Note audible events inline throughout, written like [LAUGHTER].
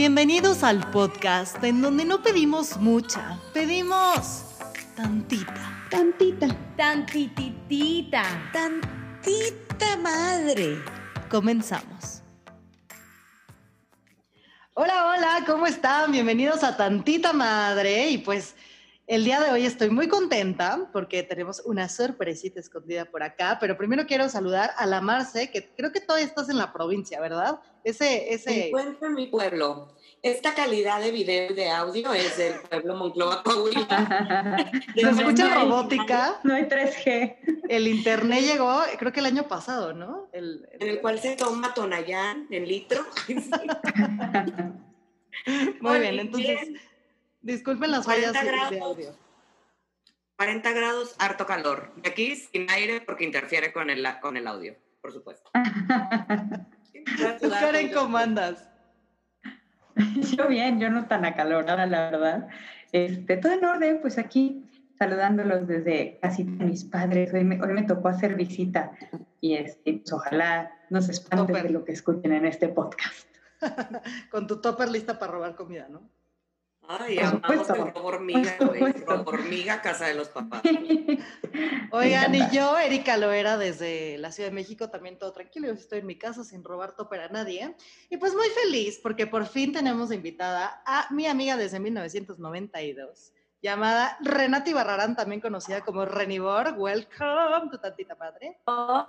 Bienvenidos al podcast en donde no pedimos mucha, pedimos tantita. Tantita. Tantititita. Tantita madre. Comenzamos. Hola, hola, ¿cómo están? Bienvenidos a Tantita Madre. Y pues el día de hoy estoy muy contenta porque tenemos una sorpresita escondida por acá, pero primero quiero saludar a la Marce, que creo que todavía estás en la provincia, ¿verdad? Ese, ese... Me encuentro en mi pueblo. Esta calidad de video y de audio es del pueblo Monclova, Coahuila. [LAUGHS] Se escucha robótica. No hay 3G. El internet llegó, creo que el año pasado, ¿no? El, En el cual se toma Tonayán en litro. [LAUGHS] [LAUGHS] Muy bien, entonces... Disculpen las fallas grados, de audio. 40 grados, harto calor. De aquí sin aire porque interfiere con el, con el audio, por supuesto. Karen, ¿cómo andas? Yo bien, yo no tan acalorada, la verdad. Este, todo en orden, pues aquí saludándolos desde casi mis padres. Hoy me, hoy me tocó hacer visita y este, pues, ojalá no se espanten de lo que escuchen en este podcast. [LAUGHS] Con tu topper lista para robar comida, ¿no? Ay, amamos el hormiga, güey. hormiga, casa de los papás. [LAUGHS] Oigan, y yo, Erika Loera, desde la Ciudad de México, también todo tranquilo. Yo estoy en mi casa sin robar topper a nadie. Y pues muy feliz porque por fin tenemos invitada a mi amiga desde 1992 llamada Renata Ibarrarán, también conocida como Renibor. Welcome, tu tantita padre. Hola,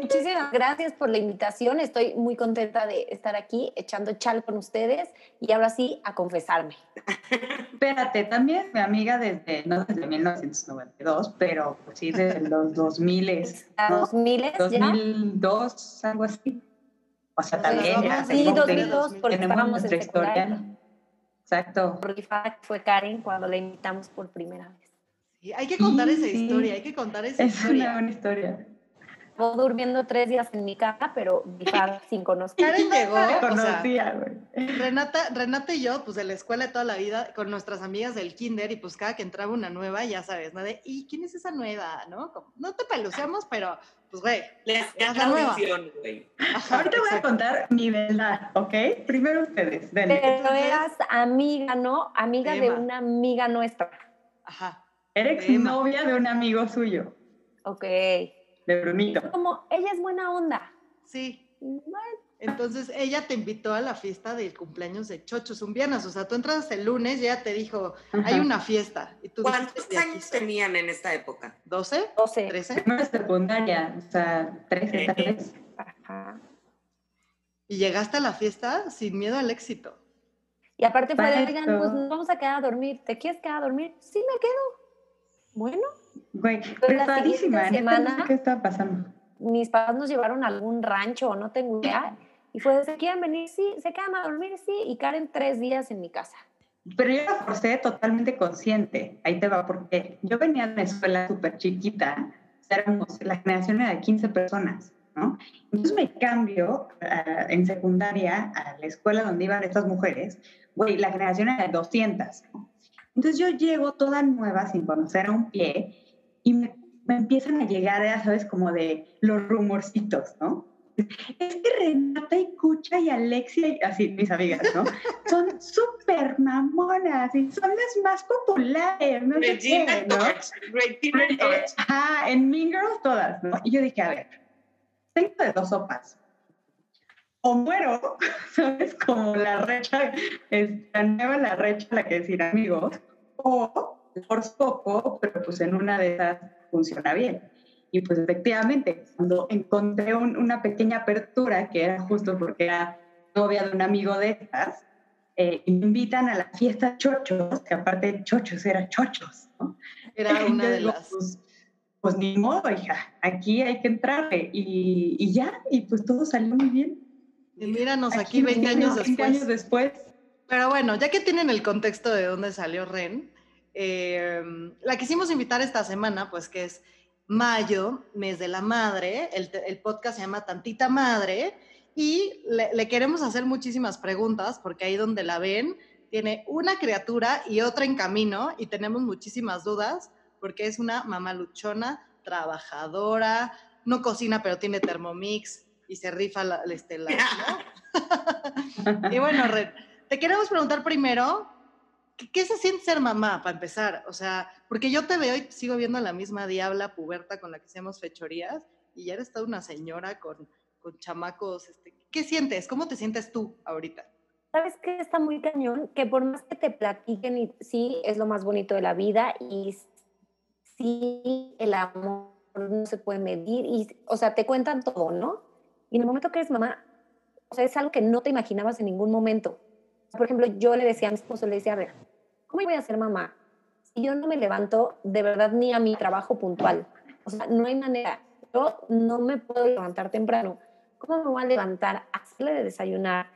muchísimas gracias por la invitación. Estoy muy contenta de estar aquí echando chal con ustedes y ahora sí a confesarme. [LAUGHS] Espérate, también mi amiga desde, no desde 1992, pero pues sí desde los 2000. ¿no? 2000 2002, algo así. O sea, también ya. Sí, 2002, porque estábamos en historia. Exacto. Porque fue Karen cuando la invitamos por primera vez. hay que contar esa historia, hay que contar esa historia. Es una buena historia. Estuvo durmiendo tres días en mi casa, pero [LAUGHS] sin conocer. Karen llegó, conocía, güey. Renata, Renata y yo, pues de la escuela de toda la vida, con nuestras amigas del kinder, y pues cada que entraba una nueva, ya sabes, ¿no? De, ¿y quién es esa nueva? ¿No? no te peluceamos, pero pues güey. Les la nueva. güey. Ahorita voy a contar mi verdad, ¿ok? Primero ustedes, Pero eras amiga, ¿no? Amiga de una amiga nuestra. Ajá. Eres novia de un amigo suyo. Ok. De Brunito. Como, ella es buena onda. Sí. Entonces ella te invitó a la fiesta del cumpleaños de Chochos un viernes. O sea, tú entras el lunes y ella te dijo, hay una fiesta. Y tú ¿Cuántos años tenían en esta época? ¿12? 12. ¿13? No secundaria, o sea, 13 tal vez. Ajá. Y llegaste a la fiesta sin miedo al éxito. Y aparte fue oigan, pues nos vamos a quedar a dormir. ¿Te quieres quedar a dormir? Sí, me quedo. Bueno. Güey, preparadísima. Semana, ¿Qué está pasando? Mis padres nos llevaron a algún rancho no tengo idea y fue, ¿se quieren venir? Sí, ¿se quedan a dormir? Sí, y Karen tres días en mi casa. Pero yo la forcé totalmente consciente. Ahí te va, porque yo venía de una escuela súper chiquita, éramos, la generación era de 15 personas, ¿no? Entonces me cambio uh, en secundaria a la escuela donde iban estas mujeres, güey, la generación era de 200, ¿no? Entonces yo llego toda nueva, sin conocer a un pie, y me, me empiezan a llegar, ya sabes, como de los rumorcitos, ¿no? es que Renata y Cucha y Alexia, así mis amigas, ¿no? Son súper mamonas y son las más populares, ¿no? Regina ¿no? Regina Ah, en Mean Girls todas, ¿no? Y yo dije, a ver, tengo de dos sopas. O muero, [LAUGHS] ¿sabes? Como la recha, la nueva la recha, la que decir amigos, o por poco, pero pues en una de esas funciona bien. Y pues efectivamente, cuando encontré una pequeña apertura, que era justo porque era novia de un amigo de estas, eh, invitan a la fiesta chochos, que aparte de chochos era chochos, ¿no? Era una de las... Pues, pues, ni modo, hija, aquí hay que entrarle. Y, y, ya, y pues todo salió muy bien. Y míranos aquí, 20 años 20 después. años después. Pero bueno, ya que tienen el contexto de dónde salió Ren, eh, la quisimos invitar esta semana, pues que es mayo, mes de la madre, el, podcast se llama Tantita Madre, y le, queremos hacer muchísimas preguntas, porque ahí donde la ven, tiene una criatura y otra en camino, y tenemos muchísimas dudas, porque es una mamá luchona, trabajadora, no cocina, pero tiene Thermomix y se rifa la, este, [LAUGHS] [LAUGHS] y bueno, te queremos preguntar primero, ¿qué, se siente ser mamá, para empezar? O sea, porque yo te veo y sigo viendo a la misma diabla puberta con la que hacemos fechorías, y ya eres toda una señora con, con chamacos. Este, ¿Qué sientes? ¿Cómo te sientes tú ahorita? ¿Sabes qué está muy cañón? Que por más que te platiquen, y sí, es lo más bonito de la vida y sí, el amor no se puede medir y, o sea, te cuentan todo, ¿no? Y en el momento que eres mamá, o sea, es algo que no te imaginabas en ningún momento. Por ejemplo, yo le decía a mi esposo, le decía, a ver, ¿cómo voy a ser mamá? Si yo no me levanto de verdad ni a mi trabajo puntual. O sea, no hay manera. Yo no me puedo levantar temprano. ¿Cómo me voy a levantar a hacerle de desayunar?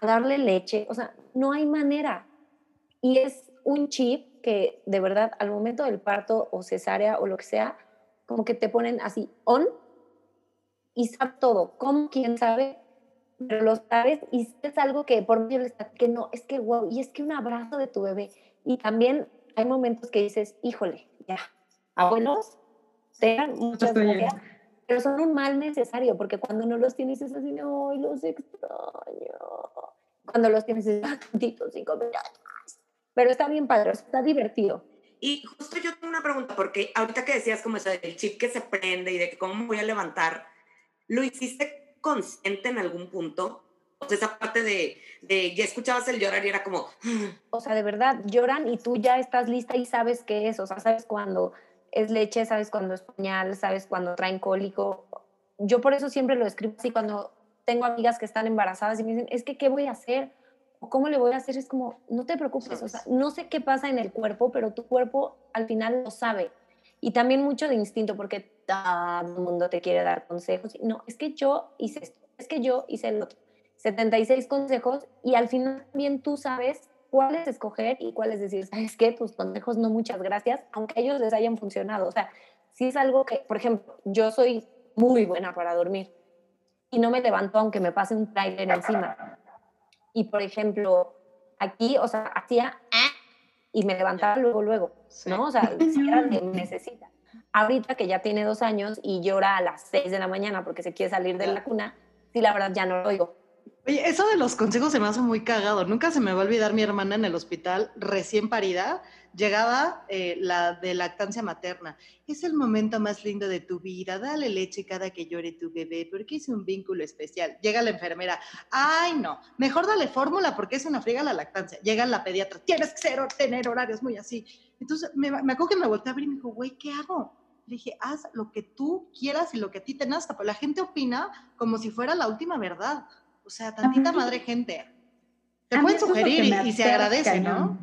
a darle leche, o sea, no hay manera. Y es un chip que de verdad al momento del parto o cesárea o lo que sea, como que te ponen así on y sabe todo, como quién sabe, pero lo sabes y es algo que por medio está que no, es que wow, y es que un abrazo de tu bebé. Y también hay momentos que dices, híjole, ya, abuelos, tengan muchas gracias pero son un mal necesario, porque cuando no los tienes es así, no, los extraño. Cuando los tienes es tantito, cinco minutos. Pero está bien padre, está divertido. Y justo yo tengo una pregunta, porque ahorita que decías como eso del chip que se prende y de cómo me voy a levantar, ¿lo hiciste consciente en algún punto? Sea, esa parte de, de ya escuchabas el llorar y era como... O sea, de verdad, lloran y tú ya estás lista y sabes qué es, o sea, sabes cuando es leche, sabes cuando es pañal, sabes cuando traen cólico. Yo por eso siempre lo escribo así cuando tengo amigas que están embarazadas y me dicen, es que, ¿qué voy a hacer? ¿O cómo le voy a hacer? Es como, no te preocupes, o sea, no sé qué pasa en el cuerpo, pero tu cuerpo al final lo sabe. Y también mucho de instinto, porque todo el mundo te quiere dar consejos. No, es que yo hice esto, es que yo hice el otro. 76 consejos y al final también tú sabes cuáles escoger y cuáles decir, ¿sabes qué? Tus consejos no, muchas gracias, aunque a ellos les hayan funcionado. O sea, si es algo que, por ejemplo, yo soy muy buena para dormir y no me levanto aunque me pase un trailer encima. Y, por ejemplo, aquí, o sea, hacía ah", y me levantaba luego, luego, ¿no? O sea, [LAUGHS] si era que necesita. Ahorita que ya tiene dos años y llora a las seis de la mañana porque se quiere salir de la cuna, sí, la verdad ya no lo oigo Oye, eso de los consejos se me hace muy cagado. Nunca se me va a olvidar mi hermana en el hospital, recién parida, llegaba eh, la de lactancia materna. Es el momento más lindo de tu vida. Dale leche cada que llore tu bebé, porque es un vínculo especial. Llega la enfermera. Ay, no. Mejor dale fórmula porque es una friega la lactancia. Llega la pediatra. Tienes que ser, tener horarios muy así. Entonces, me, me acuerdo me volteé a abrir y me dijo, güey, ¿qué hago? Le dije, haz lo que tú quieras y lo que a ti te nazca. Pero la gente opina como si fuera la última verdad. O sea, tantita madre gente. Te pueden sugerir y, se agradece, ¿no?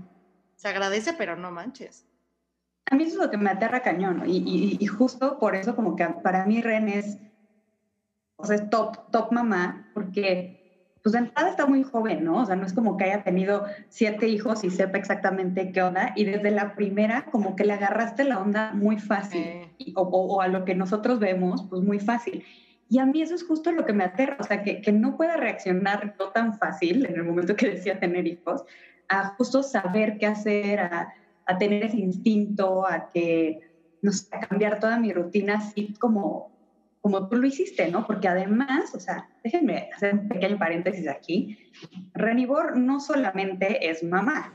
Se agradece, pero no manches. A mí eso es lo que me aterra cañón, y, y, justo por eso como que para mí Ren es, o sea, es top, top mamá, porque pues de entrada está muy joven, ¿no? O sea, no es como que haya tenido siete hijos y sepa exactamente qué onda, y desde la primera como que le agarraste la onda muy fácil, o, o, a lo que nosotros vemos, pues muy fácil. Y a mí eso es justo lo que me aterra, o sea, que, que no pueda reaccionar no tan fácil en el momento que decía tener hijos, a justo saber qué hacer, a, a tener ese instinto, a que, no sé, a cambiar toda mi rutina así como, como tú lo hiciste, ¿no? Porque además, o sea, déjenme hacer un pequeño paréntesis aquí, Renibor no solamente es mamá,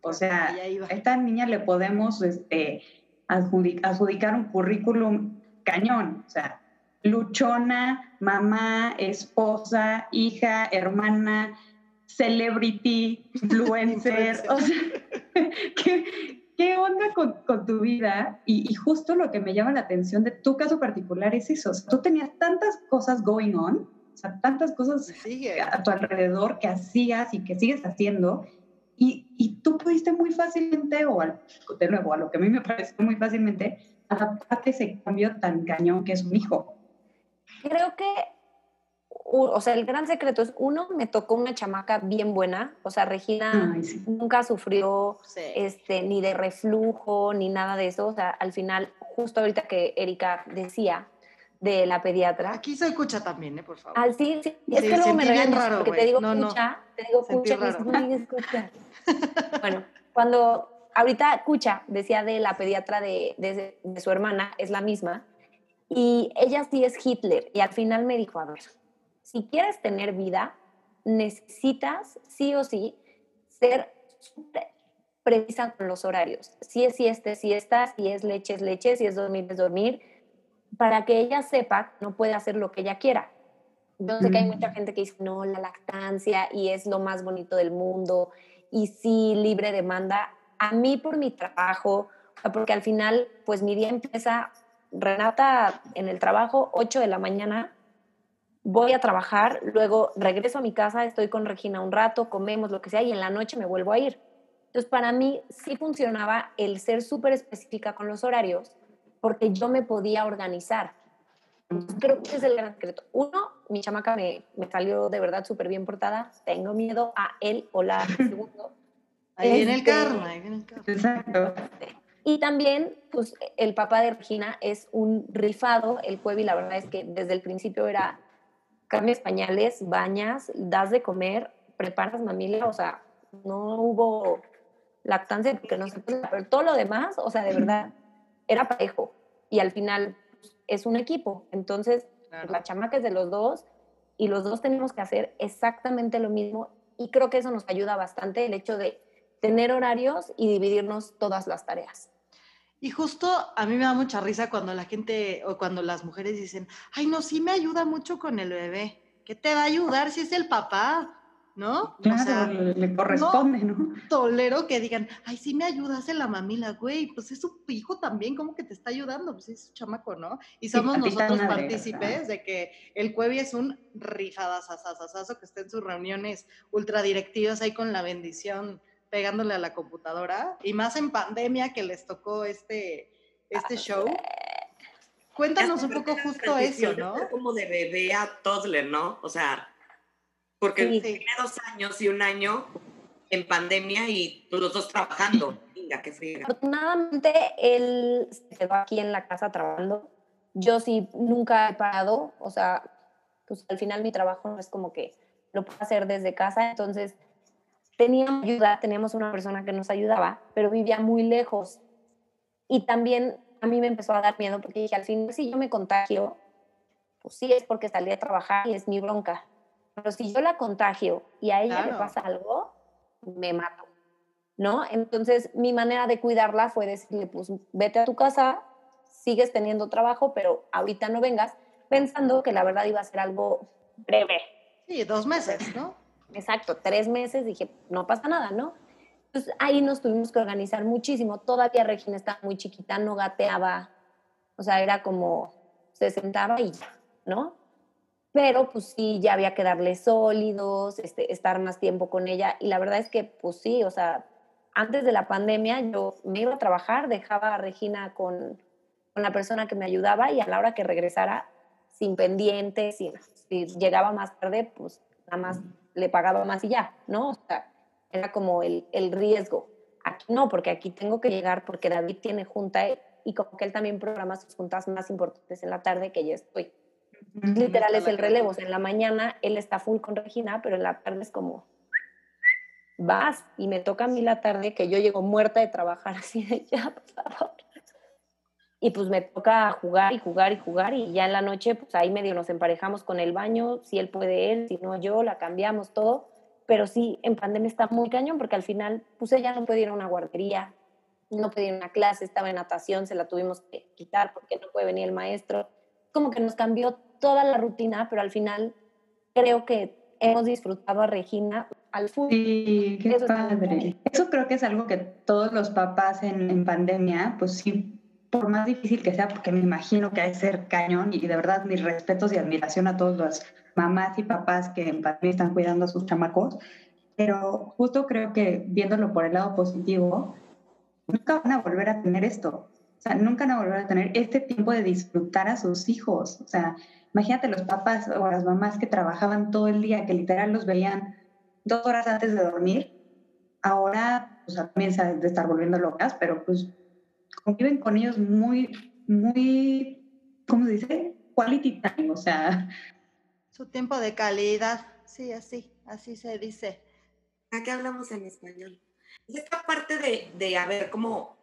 o sea, a esta niña le podemos este, adjudicar un currículum cañón, o sea, luchona, mamá, esposa, hija, hermana, celebrity, influencer. [LAUGHS] o sea, ¿qué, onda con, tu vida? Y, justo lo que me llama la atención de tu caso particular es eso. tú tenías tantas cosas going on, o sea, tantas cosas a tu alrededor que hacías y que sigues haciendo. Y, y tú pudiste muy fácilmente, o de nuevo, a lo que a mí me pareció muy fácilmente, adaptarte a ese cambio tan cañón que es un hijo. Creo que, o sea, el gran secreto es, uno, me tocó una chamaca bien buena, o sea, Regina nunca sufrió este, ni de reflujo, ni nada de eso, o sea, al final, justo ahorita que Erika decía, de la pediatra. Aquí se escucha también, ¿eh? Por favor. Ah, sí, sí. Es que luego me regañas porque te digo escucha, te digo escucha, y escucha. [LAUGHS] bueno, cuando ahorita escucha, decía de la pediatra de, de, de, su hermana, es la misma, y ella sí es Hitler. Y al final me dijo, a ver, si quieres tener vida, necesitas sí o sí ser precisa con los horarios. Si es siesta, siesta, si es leche, es leche, si es dormir, es dormir, para que ella sepa que no puede hacer lo que ella quiera. Yo sé que hay mucha gente que dice, no, la lactancia y es lo más bonito del mundo y sí, libre demanda. A mí por mi trabajo, porque al final, pues mi día empieza, Renata en el trabajo, 8 de la mañana, voy a trabajar, luego regreso a mi casa, estoy con Regina un rato, comemos lo que sea y en la noche me vuelvo a ir. Entonces, para mí sí funcionaba el ser súper específica con los horarios porque yo me podía organizar. creo que ese es el gran secreto. Uno, mi chamaca me, me salió de verdad súper bien portada. Tengo miedo a él o la segundo. ahí viene el este, karma, ahí viene el karma. Exacto. Y también, pues, el papá de Regina es un rifado. El y la verdad es que desde el principio era cambias pañales, bañas, das de comer, preparas mamila, o sea, no hubo lactancia porque no se puede, pero todo lo demás, o sea, de verdad, era parejo. Y al final pues, es un equipo. Entonces, la chamaca es de los dos y los dos tenemos que hacer exactamente lo mismo. Y creo que eso nos ayuda bastante, el hecho de tener horarios y dividirnos todas las tareas. Y justo a mí me da mucha risa cuando la gente o cuando las mujeres dicen, ay, no, sí me ayuda mucho con el bebé. ¿Qué te va a ayudar si es el papá? ¿no? Claro, le corresponde, ¿no? Tolero que digan, ay, sí me ayudas en la mamila, güey, pues es su hijo también, ¿cómo que te está ayudando? Pues es su chamaco, ¿no? Y somos nosotros partícipes de que el Cuevi es un rifadazazazazo que está en sus reuniones ultradirectivas ahí con la bendición pegándole a la computadora, y más en pandemia que les tocó este, este ah, show. Cuéntanos un poco justo eso, ¿no? Como de bebé a toddler, ¿no? O sea, porque tiene dos años y un año en pandemia y los dos trabajando. Venga, qué frío. Afortunadamente, él se quedó aquí en la casa trabajando. Yo sí nunca he parado, o sea, pues al final mi trabajo no es como que lo puedo hacer desde casa, entonces teníamos ayuda, teníamos una persona que nos ayudaba, pero vivía muy lejos. Y también a mí me empezó a dar miedo porque dije, al final si yo me contagio, pues sí es porque salí a trabajar y es mi bronca. Pero si yo la contagio y a ella le pasa algo, me mato, ¿no? Entonces, mi manera de cuidarla fue decirle, pues vete a tu casa, sigues teniendo trabajo, pero ahorita no vengas, pensando que la verdad iba a ser algo breve. Sí, dos meses, ¿no? Exacto, tres meses, dije, no pasa nada, ¿no? Entonces ahí nos tuvimos que organizar muchísimo. Todavía Regina estaba muy chiquita, no gateaba, o sea, era como se sentaba y ya, ¿no? pero pues sí, ya había que darle sólidos, este, estar más tiempo con ella. Y la verdad es que, pues sí, o sea, antes de la pandemia yo me iba a trabajar, dejaba a Regina con, con la persona que me ayudaba y a la hora que regresara, sin pendientes, si llegaba más tarde, pues nada más le pagaba más y ya, ¿no? O sea, era como el, el riesgo. Aquí no, porque aquí tengo que llegar porque David tiene junta y como que él también programa sus juntas más importantes en la tarde que ya estoy. Literal es el relevo. en la mañana él está full con Regina, pero en la tarde es como, vas y me toca a mí la tarde que yo llego muerta de trabajar [LAUGHS] así de ya, por favor. Y pues me toca jugar y jugar y jugar y ya en la noche pues ahí medio nos emparejamos con el baño, si él puede él, si no yo, la cambiamos todo. Pero sí, en pandemia está muy cañón porque al final pues ella no puede ir a una guardería, no puede ir a una clase, estaba en natación, se la tuvimos que quitar porque no puede venir el maestro. Como que nos cambió toda la rutina, pero al final creo que hemos disfrutado a Regina al fútbol. Sí, qué padre. Eso creo que es algo que todos los papás en, en, pandemia, pues sí, por más difícil que sea, porque me imagino que hay ser cañón y de verdad mis respetos y admiración a todos los mamás y papás que en pandemia están cuidando a sus chamacos, pero justo creo que viéndolo por el lado positivo, nunca van a volver a tener esto. O sea, nunca van a volver a tener este tiempo de disfrutar a sus hijos. O sea, Imagínate los papás o las mamás que trabajaban todo el día, que literal los veían dos horas antes de dormir. Ahora, pues también se de estar volviendo locas, pero pues conviven con ellos muy, muy, ¿cómo se dice? Quality time, o sea. Su tiempo de calidad, sí, así, así se dice. Aquí hablamos en español. Esta parte de, de haber como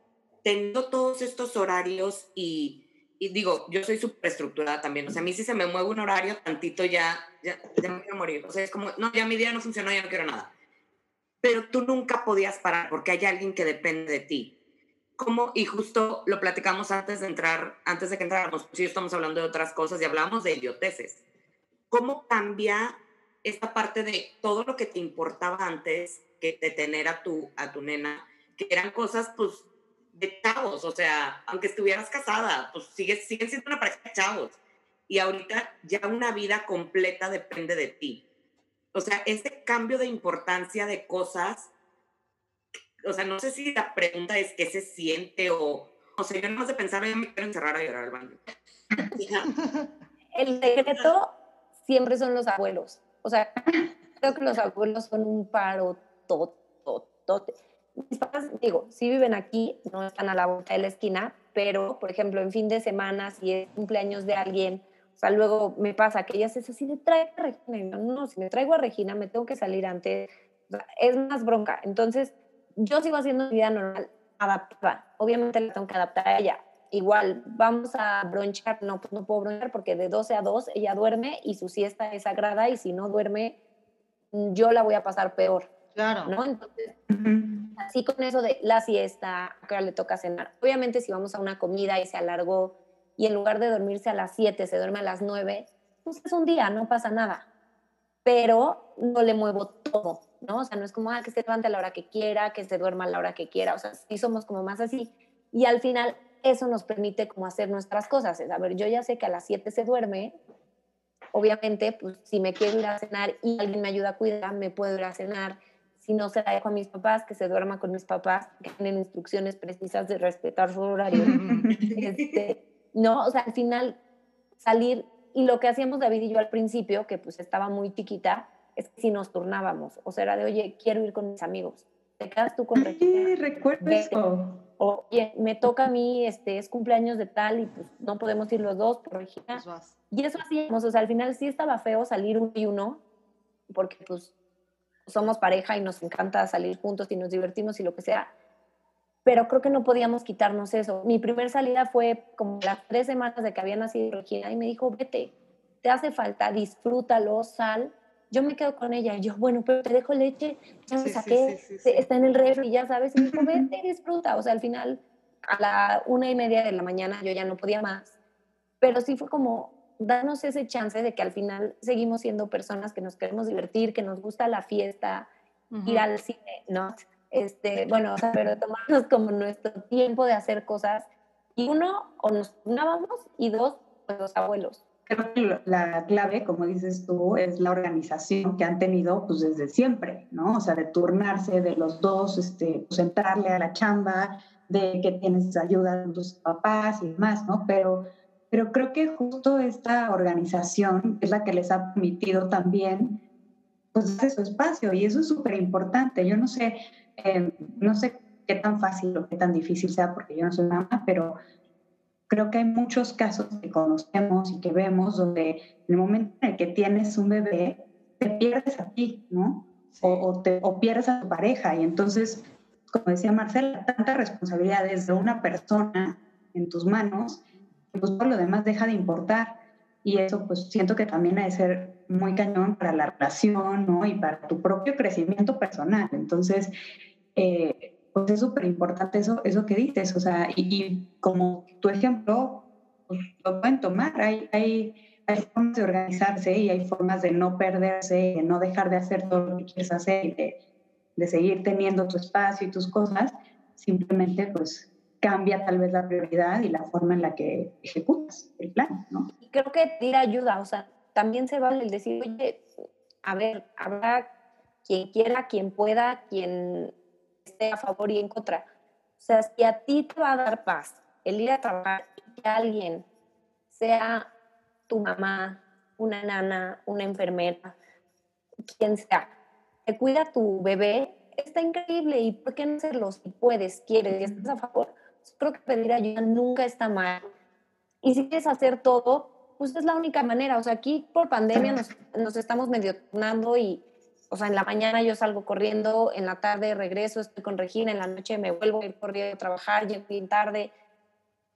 teniendo todos estos horarios y y digo, yo soy súper estructurada también, o sea, a mí si se me mueve un horario, tantito ya, ya, ya me quiero morir, o sea, es como, no, ya mi día no funcionó, ya no quiero nada. Pero tú nunca podías parar porque hay alguien que depende de ti. ¿Cómo? Y justo lo platicamos antes de entrar, antes de que entráramos, pues sí, estamos hablando de otras cosas y hablamos de idioteces. ¿Cómo cambia esta parte de todo lo que te importaba antes que de tener a tu, a tu nena, que eran cosas, pues, de chavos, o sea, aunque estuvieras casada, pues sigues, siguen siendo una pareja de chavos. Y ahorita ya una vida completa depende de ti. O sea, ese cambio de importancia de cosas, o sea, no sé si la pregunta es qué se siente o, o sea, yo no más de pensar, ya me quiero encerrar a llorar al baño. El secreto siempre son los abuelos. O sea, creo que los abuelos son un paro tototote mis papás, digo, sí viven aquí, no están a la vuelta de la esquina, pero, por ejemplo, en fin de semana, si es cumpleaños de alguien, o sea, luego me pasa que ellas es así de trae a Regina. no, si me traigo a Regina, me tengo que salir antes. es más bronca. Entonces, yo sigo haciendo mi vida normal, adaptada. Obviamente la tengo que adaptar a ella. Igual, vamos a bronchar. No, pues no puedo bronchar porque de 12 a 2 ella duerme y su siesta es sagrada y si no duerme, yo la voy a pasar peor. Claro. ¿no? Entonces, así con eso de la siesta, ahora le toca cenar. Obviamente, si vamos a una comida y se alargó y en lugar de dormirse a las 7 se duerme a las 9, pues es un día, no pasa nada. Pero no le muevo todo, ¿no? O sea, no es como, ah, que se levante a la hora que quiera, que se duerma a la hora que quiera. O sea, sí somos como más así. Y al final, eso nos permite como hacer nuestras cosas. Es, a ver, yo ya sé que a las 7 se duerme, obviamente, pues si me quiero ir a cenar y alguien me ayuda a cuidar, me puedo ir a cenar si no se la dejo a mis papás, que se duerma con mis papás, que tienen instrucciones precisas de respetar su horario. [LAUGHS] este, no, o sea, al final salir, y lo que hacíamos David y yo al principio, que pues estaba muy chiquita, es que si nos turnábamos, o sea, era de, oye, quiero ir con mis amigos, te quedas tú con Regina. Sí, recuerdo eso. Oye, me toca a mí, este, es cumpleaños de tal y pues no podemos ir los dos por Regina. Pues y eso hacíamos, o sea, al final sí estaba feo salir uno y uno, porque pues somos pareja y nos encanta salir juntos y nos divertimos y lo que sea, pero creo que no podíamos quitarnos eso. Mi primer salida fue como las tres semanas de que había nacido Regina y me dijo, vete, te hace falta, disfrútalo, sal. Yo me quedo con ella y yo, bueno, pero te dejo leche, ya me saqué, está en el refri, ya sabes, y me dijo, vete, disfruta. O sea, al final, a la una y media de la mañana yo ya no podía más, pero sí fue como, danos ese chance de que al final seguimos siendo personas que nos queremos divertir, que nos gusta la fiesta, ir al cine, ¿no? Este, bueno, o sea, pero tomarnos como nuestro tiempo de hacer cosas. Y uno, o nos turnábamos, y dos, pues los abuelos. Creo que la clave, como dices tú, es la organización que han tenido pues desde siempre, ¿no? O sea, de turnarse de los dos, este, pues entrarle a la chamba, de que tienes ayuda de tus papás y demás, ¿no? Pero pero creo que justo esta organización es la que les ha permitido también pues su espacio y eso es súper importante. Yo no sé, eh, no sé qué tan fácil o qué tan difícil sea porque yo no soy mamá, pero creo que hay muchos casos que conocemos y que vemos donde en el momento en el que tienes un bebé, te pierdes a ti, ¿no? O, o, te, o pierdes a tu pareja y entonces, como decía Marcela, tanta responsabilidad de una persona en tus manos pues todo lo demás deja de importar. Y eso pues siento que también ha de ser muy cañón para la relación, ¿no? Y para tu propio crecimiento personal. Entonces, eh, pues es súper importante eso, eso que dices, o sea, y, como tu ejemplo, pues lo pueden tomar, hay, hay, hay formas de organizarse y hay formas de no perderse, de no dejar de hacer todo lo que quieres hacer y de, de seguir teniendo tu espacio y tus cosas, simplemente pues cambia tal vez la prioridad y la forma en la que ejecutas el plan, ¿no? Y creo que pedir ayuda, o sea, también se vale el decir, oye, a ver, habrá quien quiera, quien pueda, quien esté a favor y en contra. O sea, si a ti te va a dar paz el ir a trabajar y que alguien sea tu mamá, una nana, una enfermera, quien sea, te cuida tu bebé, está increíble. ¿Y por qué no hacerlo? Si puedes, quieres y estás a favor, creo que pedir ayuda nunca está mal. Y si quieres hacer todo, pues es la única manera. O sea, aquí por pandemia nos, nos estamos medio turnando y, o sea, en la mañana yo salgo corriendo, en la tarde regreso, estoy con Regina, en la noche me vuelvo a ir corriendo a trabajar, llego bien tarde.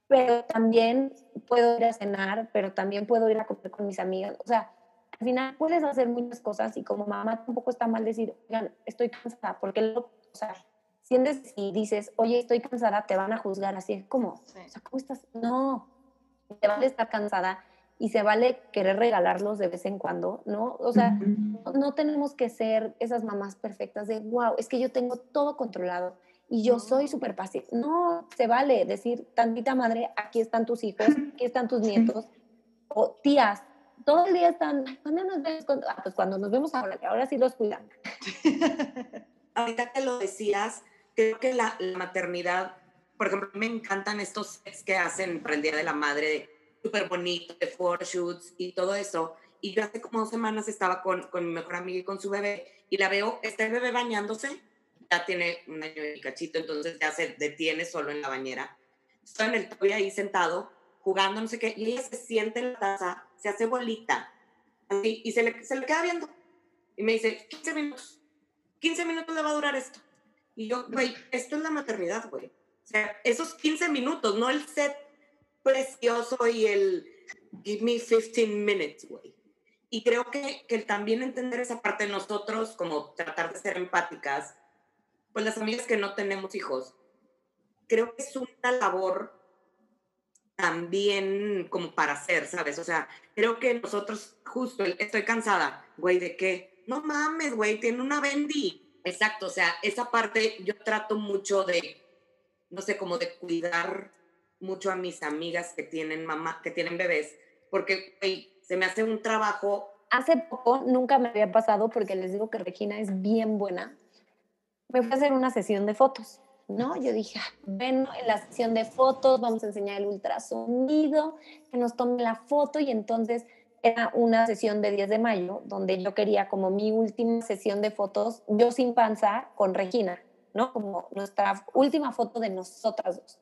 pero también puedo ir a cenar, pero también puedo ir a comer con mis amigas. O sea, al final puedes hacer muchas cosas y como mamá tampoco está mal decir, oigan, estoy cansada, porque lo, o sea, sientes y dices, oye, estoy cansada, te van a juzgar así, es como, o sea, ¿cómo estás? No, te vale estar cansada y se vale querer regalarlos de vez en cuando, ¿no? O sea, no, no, tenemos que ser esas mamás perfectas de, wow, es que yo tengo todo controlado y yo soy súper paciente. No, se vale decir, tantita madre, aquí están tus hijos, [LAUGHS] aquí están tus nietos, o tías, todo el día están, ¿cuándo nos vemos? Ah, pues cuando nos vemos ahora, que ahora sí los cuidan. [LAUGHS] Ahorita que lo decías, creo que la, la, maternidad, por ejemplo, me encantan estos sets que hacen para el Día de la Madre, súper bonito, de photoshoots y todo eso. Y yo hace como dos semanas estaba con, con mi mejor amiga y con su bebé, y la veo, está el bebé bañándose, ya tiene un año y cachito, entonces ya se detiene solo en la bañera. Estoy en el toy ahí sentado, jugando, no sé qué, y ella se siente en la taza, se hace bolita, así, y se le, se le queda viendo. Y me dice, 15 minutos, 15 minutos le va a durar esto. Y yo, güey, esto es la maternidad, güey. O sea, esos 15 minutos, no el set precioso y el give me 15 minutes, güey. Y creo que, que también entender esa parte de nosotros, como tratar de ser empáticas, pues las amigas que no tenemos hijos, creo que es una labor también como para hacer, ¿sabes? O sea, creo que nosotros, justo, estoy cansada, güey, ¿de qué? No mames, güey, tiene una bendy. Exacto, o sea, esa parte yo trato mucho de, no sé, como de cuidar mucho a mis amigas que tienen mamá, que tienen bebés, porque, güey, se me hace un trabajo. Hace poco, nunca me había pasado, porque les digo que Regina es bien buena, me fui a hacer una sesión de fotos ¿no? Yo dije, bueno, en la sesión de fotos vamos a enseñar el ultrasonido, que nos tome la foto y entonces era una sesión de 10 de mayo donde yo quería como mi última sesión de fotos, yo sin panza con Regina, ¿no? Como nuestra última foto de nosotras dos.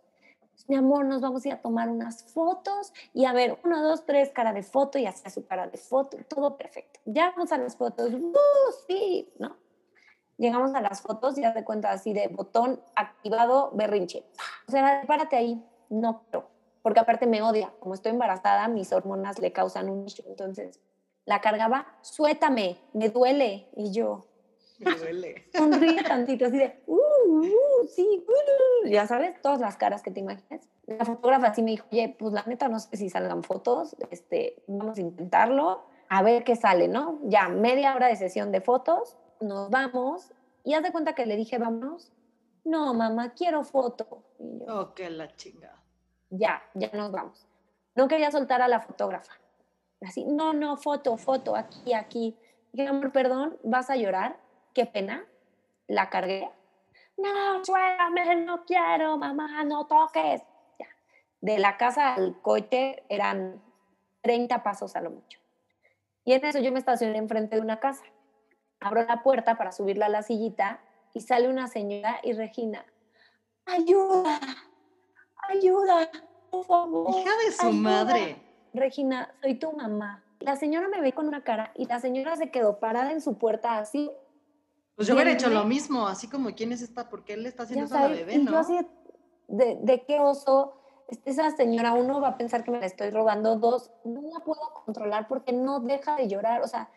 Mi amor, nos vamos a ir a tomar unas fotos y a ver, uno, dos, tres, cara de foto y hacía su cara de foto, todo perfecto. Ya vamos a las fotos, ¡uh, sí! ¿No? llegamos a las fotos y ya te cuenta así de botón activado, berrinche. O sea, párate ahí, no pero porque aparte me odia. Como estoy embarazada, mis hormonas le causan un. Entonces, la cargaba, suétame, me duele. Y yo, [LAUGHS] me duele. Sonríe tantito, así de, uh, uh, sí, uh, ya sabes, todas las caras que te imaginas. La fotógrafa así me dijo, oye, pues la neta no sé si salgan fotos, este, vamos a intentarlo, a ver qué sale, ¿no? Ya media hora de sesión de fotos, nos vamos y haz de cuenta que le dije, vamos. No, mamá, quiero foto. Y yo, oh, qué la chingada. Ya, ya nos vamos. No quería soltar a la fotógrafa. Así, no, no, foto, foto, aquí, aquí. Dije, amor, perdón, ¿vas a llorar? Qué pena. La cargué. No, suéltame, no quiero, mamá, no toques. Ya. De la casa al coche eran 30 pasos a lo mucho. Y en eso yo me estacioné enfrente de una casa abro la puerta para subirla a la sillita y sale una señora y Regina, ayuda, ayuda, por favor. Hija de su madre. Regina, soy tu mamá. La señora me ve con una cara y la señora se quedó parada en su puerta así. Pues yo hubiera hecho lo mismo, así como, ¿quién es esta? ¿Por qué le está haciendo eso a la bebé, y Yo así, de, de qué oso, esa señora, uno va a pensar que me la estoy robando, dos, no la puedo controlar porque no deja de llorar, o sea,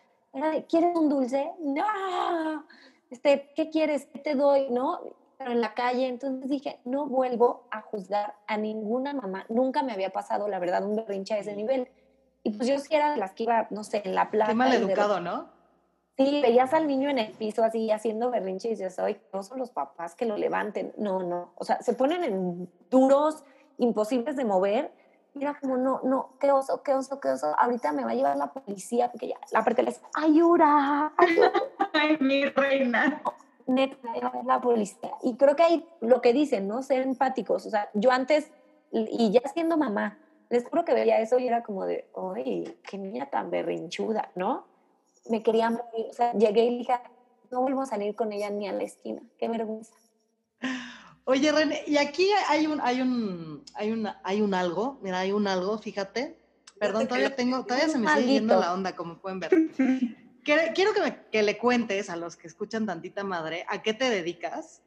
¿quieres un dulce? No, este, ¿qué quieres? ¿Qué te doy? ¿No? Pero en la calle, entonces dije, no vuelvo a juzgar a ninguna mamá. Nunca me había pasado, la verdad, un berrinche a ese nivel. Y pues yo sí era de las que iba, no sé, en la plaza. Qué mal educado, ¿no? Sí, veías al niño en el piso así haciendo berrinche y dices, ay, no son los papás que lo levanten. No, no. O sea, se ponen en duros, imposibles de mover era como, no, no, qué oso, qué oso, qué oso, ahorita me va a llevar la policía, porque ya, la le dice, ayuda, [LAUGHS] Ay, mi reina. Neta, la policía. Y creo que hay lo que dicen, ¿no? Ser empáticos. O sea, yo antes, y ya siendo mamá, les juro que veía eso y era como de, ay, qué niña tan berrinchuda, ¿no? Me quería morir. O sea, llegué y dije, no vuelvo a salir con ella ni a la esquina. Qué vergüenza. Oye, René, y aquí hay un, hay un, hay un, hay un algo, mira, hay un algo, fíjate. Perdón, todavía tengo, todavía se me sigue yendo la onda, como pueden ver. Quiero que, que, le cuentes a los que escuchan tantita madre a qué te dedicas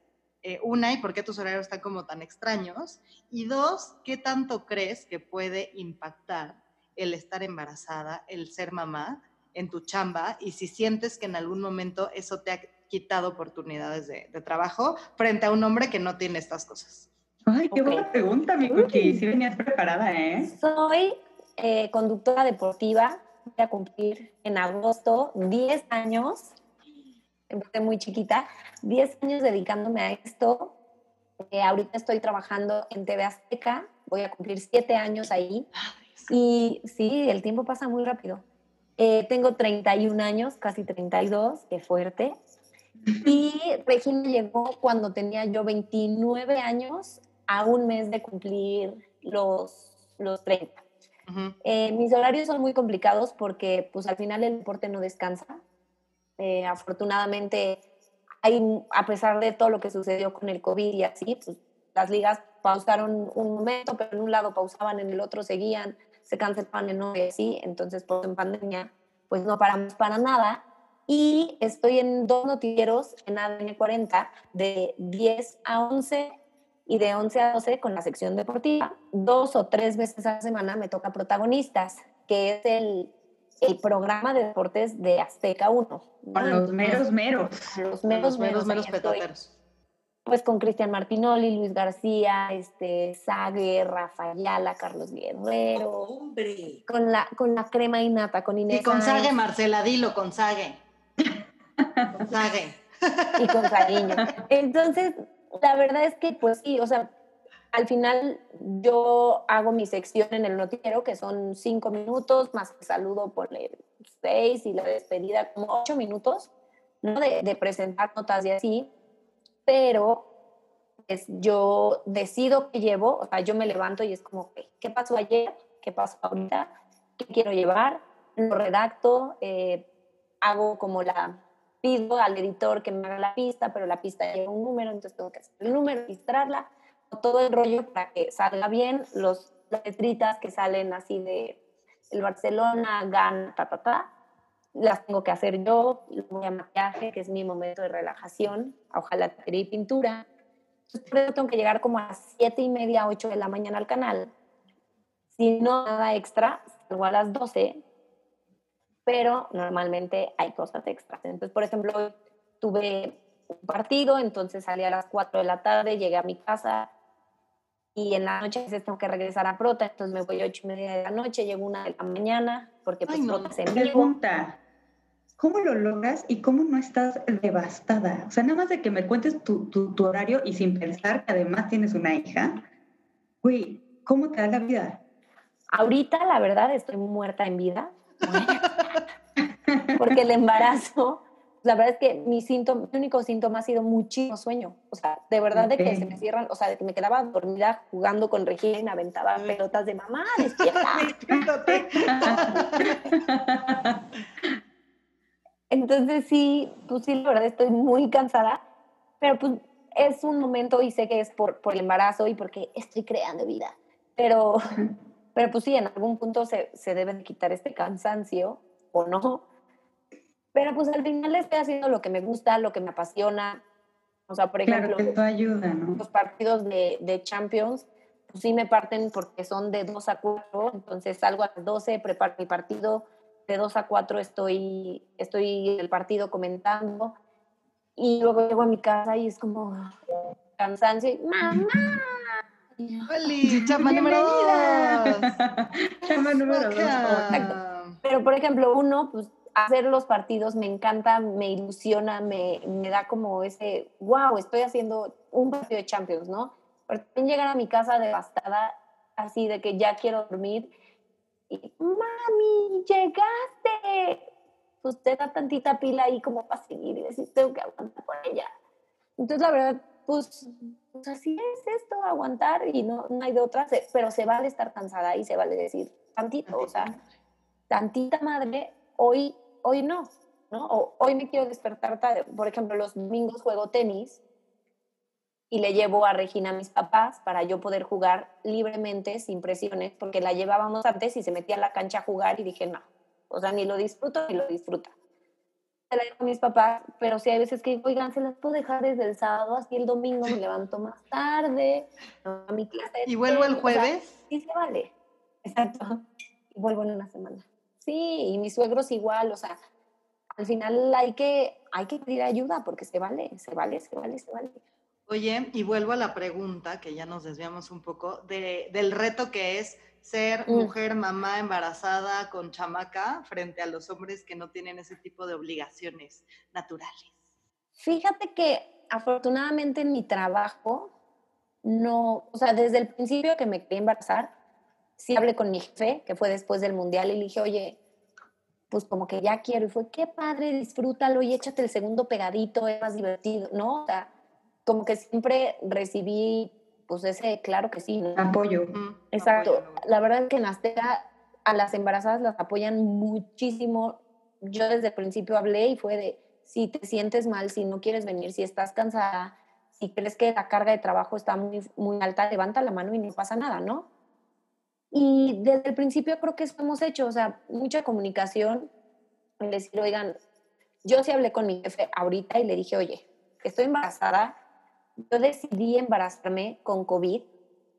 Eh, una, ¿y por qué tus horarios están como tan extraños? Y dos, ¿qué tanto crees que puede impactar el estar embarazada, el ser mamá en tu chamba? Y si sientes que en algún momento eso te ha quitado oportunidades de, trabajo frente a un hombre que no tiene estas cosas. Ay, qué buena pregunta, mi Cookie. Sí venías preparada, ¿eh? Soy eh, conductora deportiva. Voy a cumplir en agosto 10 años empecé muy chiquita, 10 años dedicándome a esto. Eh, ahorita estoy trabajando en TV Azteca, voy a cumplir 7 años ahí. Y sí, el tiempo pasa muy rápido. Eh, tengo 31 años, casi 32, qué fuerte. Y Regina llegó cuando tenía yo 29 años, a un mes de cumplir los, los 30. Eh, mis horarios son muy complicados porque pues al final el deporte no descansa. Eh, afortunadamente, hay, a pesar de todo lo que sucedió con el COVID y así, pues, las ligas pausaron un momento, pero en un lado pausaban, en el otro seguían, se cancelaban en otro y así. Entonces, pues en pandemia, pues no paramos para nada. Y estoy en dos noticieros en ADN 40 de 10 a 11 y de 11 a 12 con la sección deportiva. Dos o tres veces a la semana me toca protagonistas, que es el el programa de deportes de Azteca 1. Con los meros meros. Los meros meros, meros, petateros. Pues con Cristian Martinoli, Luis García, este, Sague, Rafaela, Carlos Guerrero. ¡Hombre! Con la, con la crema innata, con Inés. Y con Sague, Marcela, dilo, con Sague. con Sague. Y con Saguiño. Entonces, la verdad es que, pues sí, o sea, al final yo hago mi sección en el noticiero, que son cinco minutos, más el saludo por seis y la despedida como ocho minutos, ¿no? De, presentar notas y así, pero es, yo decido qué llevo, o sea, yo me levanto y es como, ¿qué pasó ayer? ¿Qué pasó ahorita? ¿Qué quiero llevar? Lo redacto, eh, hago como la, pido al editor que me haga la pista, pero la pista lleva un número, entonces tengo que hacer el número, registrarla, todo el rollo para que salga bien, los, las letritas que salen así de el Barcelona, gana, ta, ta, ta, las tengo que hacer yo, voy a maquillaje, que es mi momento de relajación, ojalá y pintura. Entonces, por eso tengo que llegar como a las siete y media, 8 de la mañana al canal. Si no, nada extra, salgo a las 12, pero normalmente hay cosas extras. Entonces, por ejemplo, tuve un partido, entonces salí a las 4 de la tarde, llegué a mi casa, y en la noche tengo que regresar a Prota, entonces me voy a ocho y media de la noche, llego una de la mañana, porque pues no. Prota se Pregunta, ¿cómo lo logras y cómo no estás devastada? O sea, nada más de que me cuentes tu, tu, tu horario y sin pensar que además tienes una hija, güey, ¿cómo te da la vida? Ahorita, la verdad, estoy muerta en vida, porque el embarazo la verdad es que mi, síntoma, mi único síntoma ha sido muchísimo sueño. O sea, de verdad de que se me cierran, o sea, de que me quedaba dormida jugando con Regina aventaba pelotas de mamá, despierta. [LAUGHS] [LAUGHS] Entonces sí, pues sí, la verdad estoy muy cansada, pero pues es un momento y sé que es por, por el embarazo y porque estoy creando vida. Pero, pero pues sí, en algún punto se, se debe de quitar este cansancio o no pero pues al final estoy haciendo lo que me gusta, lo que me apasiona. O sea, por ejemplo, claro que ayuda, ¿no? los partidos de, de, Champions, pues sí me parten porque son de 2 a 4, entonces salgo a las 12, preparo mi partido, de 2 a 4 estoy, estoy el partido comentando y luego llego a mi casa y es como cansancio y ¡mamá! ¡Holi! [LAUGHS] ¡Chama número 2! ¡Chama número 2! Pero, por ejemplo, uno, pues hacer los partidos me encanta, me ilusiona, me, me, da como ese, wow, estoy haciendo un partido de Champions, ¿no? Pero también llegar a mi casa devastada, así de que ya quiero dormir mami, llegaste. Pues te da tantita pila ahí como para seguir y decir, tengo que aguantar por ella. Entonces, la verdad, pues, pues así es esto, aguantar y no, no hay de otra, pero se vale estar cansada y se vale decir tantito, o sea, tantita madre, hoy hoy no, ¿no? O hoy me quiero despertar tarde. Por ejemplo, los domingos juego tenis y le llevo a Regina a mis papás para yo poder jugar libremente, sin presiones, porque la llevábamos antes y se metía a la cancha a jugar y dije, no, o sea, ni lo disfruto ni lo disfruta. se la dejo a mis papás, pero sí hay veces que digo, oigan, se las puedo dejar desde el sábado, así el domingo me levanto más tarde, a mi clase. ¿Y vuelvo el jueves? sí, se vale. Exacto. Y vuelvo en una semana. Sí, y mis suegros igual, o sea, al final hay que, hay que pedir ayuda porque se vale, se vale, se vale, se vale. Oye, y vuelvo a la pregunta, que ya nos desviamos un poco, de, del reto que es ser mujer, mamá, embarazada, con chamaca, frente a los hombres que no tienen ese tipo de obligaciones naturales. Fíjate que afortunadamente en mi trabajo, no, o sea, desde el principio que me quería embarazar, sí hablé con mi jefe, que fue después del mundial, y le dije, oye, pues como que ya quiero. Y fue, qué padre, disfrútalo y échate el segundo pegadito, es más divertido, ¿no? O sea, como que siempre recibí, pues ese, claro que sí, ¿no? Apoyo. Exacto. apoyo, La verdad es que en Azteca a las embarazadas las apoyan muchísimo. Yo desde el principio hablé y fue de, si te sientes mal, si no quieres venir, si estás cansada, si crees que la carga de trabajo está muy, muy alta, levanta la mano y no pasa nada, ¿no? Y desde el principio creo que eso hemos hecho, o sea, mucha comunicación, decir, oigan, yo sí hablé con mi jefe ahorita y le dije, oye, estoy embarazada, yo decidí embarazarme con COVID,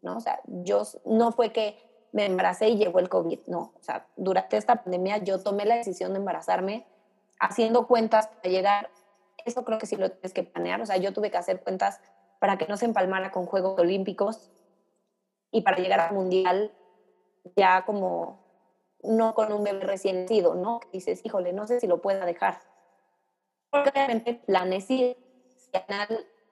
¿no? O sea, yo no fue que me embaracé y llegó el COVID, no. O sea, durante esta pandemia yo tomé la decisión de embarazarme haciendo cuentas para llegar, eso creo que sí lo tienes que planear, o sea, yo tuve que hacer cuentas para que no se empalmara con Juegos Olímpicos y para llegar al Mundial ya como no con un bebé recién nacido, ¿no? Que dices, híjole, no sé si lo pueda dejar. Porque obviamente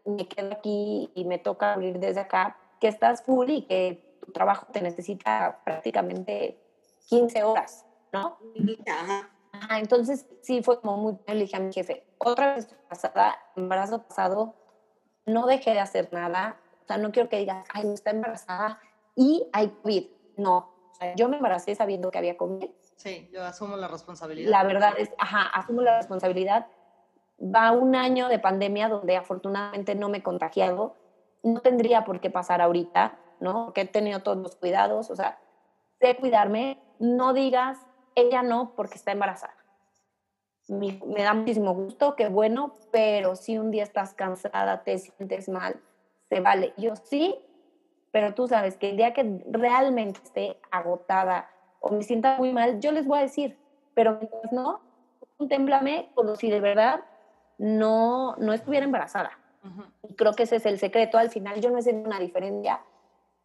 me quedo aquí y me toca abrir desde acá, que estás full y que tu trabajo te necesita prácticamente 15 horas, ¿no? Ajá. Ajá, entonces sí fue como muy, le dije a mi jefe, otra vez pasada, embarazo pasado, no dejé de hacer nada, o sea, no quiero que digas, ay, está embarazada y hay COVID, no, o sea, yo me embaracé sabiendo que había COVID, Sí, yo asumo la responsabilidad. la verdad es, ajá, asumo la responsabilidad, va un año de pandemia donde afortunadamente no me he contagiado, no tendría por qué pasar ahorita, ¿no? Porque he tenido todos los cuidados, o sea, sé cuidarme, no digas, ella no porque está embarazada. Me, me da muchísimo gusto, qué bueno, pero si un día estás cansada, te sientes mal, se vale. Yo sí, pero tú sabes que el día que realmente esté agotada o me sienta muy mal, yo les voy a decir, pero mientras no, contémplame como si de verdad no, no estuviera embarazada. Y creo que ese es el secreto. Al final yo no he una diferencia.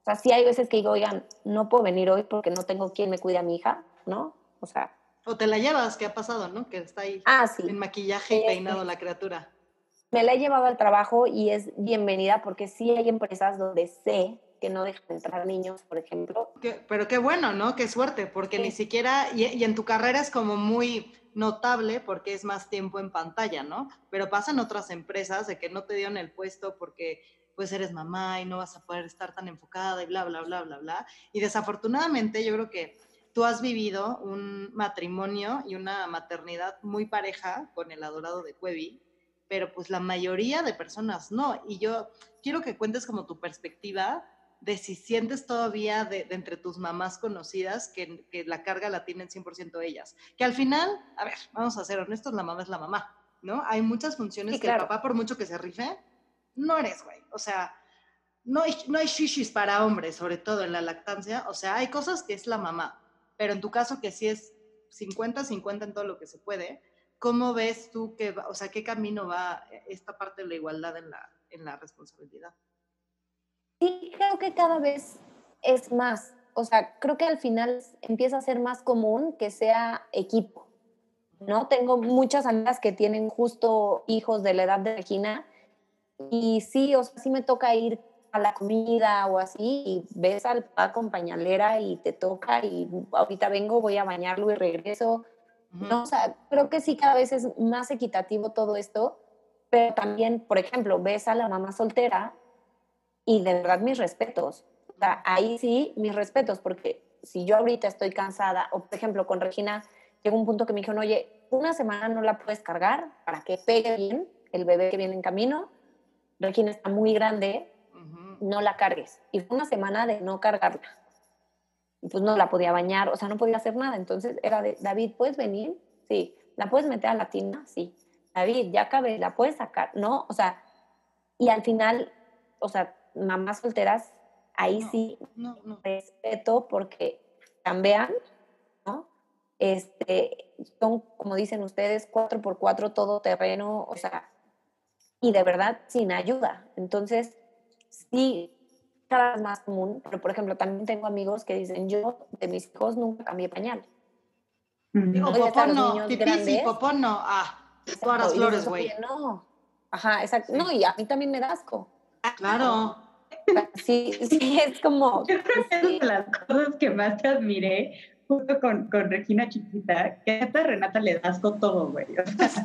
O sea, sí hay veces que digo, oigan, no puedo venir hoy porque no tengo quien me cuide a mi hija, ¿no? O sea, O te la llevas, ¿qué ha pasado, no? Que está ahí ah, sí. en maquillaje y peinado la criatura. Me la he llevado al trabajo y es bienvenida porque sí hay empresas donde sé que no dejan entrar niños, por ejemplo. Pero qué bueno, ¿no? Qué suerte, porque Sí. ni siquiera, y, y en tu carrera es como muy notable porque es más tiempo en pantalla, ¿no? Pero pasan otras empresas de que no te dieron el puesto porque pues eres mamá y no vas a poder estar tan enfocada y bla, bla, bla, bla, bla. Y desafortunadamente yo creo que tú has vivido un matrimonio y una maternidad muy pareja con el adorado de Cuevi, pero pues la mayoría de personas no. Y yo quiero que cuentes como tu perspectiva de si sientes todavía de, de entre tus mamás conocidas que, que la carga la tienen 100% ellas. Que al final, a ver, vamos a ser honestos, la mamá es la mamá, ¿no? Hay muchas funciones Sí, que el papá, por mucho que se rife, no eres, güey. O sea, no hay, no hay shishis para hombres, sobre todo en la lactancia. O sea, hay cosas que es la mamá, pero en tu caso que sí es 50-50 en todo lo que se puede, ¿cómo ves tú que, va- o sea, qué camino va esta parte de la igualdad en la, en la responsabilidad? Sí, creo que cada vez es más. O sea, creo que al final empieza a ser más común que sea equipo. ¿no? Tengo muchas amigas que tienen justo hijos de la edad de Regina y sí, o sea, sí me toca ir a la comida o así y ves al papá con pañalera y te toca y ahorita vengo, voy a bañarlo y regreso. No, o sea, creo que sí cada vez es más equitativo todo esto, pero también, por ejemplo, ves a la mamá soltera y de verdad mis respetos. O sea, ahí sí, mis respetos, porque si yo ahorita estoy cansada, o por ejemplo con Regina, llegó un punto que me dijeron, oye, una semana no la puedes cargar para que pegue bien el bebé que viene en camino. Regina está muy grande, no la cargues. Y fue una semana de no cargarla. Y pues no la podía bañar, o sea, no podía hacer nada. Entonces era de, David, ¿puedes venir? Sí. ¿La puedes meter a la tina? Sí. David, ya cabe, la puedes sacar, ¿no? O sea, y al final, o sea, mamás solteras, ahí sí respeto porque cambian, ¿no? Este, son, como dicen ustedes, cuatro por cuatro, todo terreno, o sea, y de verdad sin ayuda. Entonces, sí, cada vez más común, pero por ejemplo, también tengo amigos que dicen, yo de mis hijos nunca cambié pañal. Digo, popó no, pipí y popó no, ah, todas las flores, güey. No, ajá, exacto, no, y a mí también me da asco. Claro. [LAUGHS] Sí, sí, es como... Yo creo que es una de las cosas que más te admiré justo con, con Regina Chiquita, que a Renata le das con todo, güey. O sea,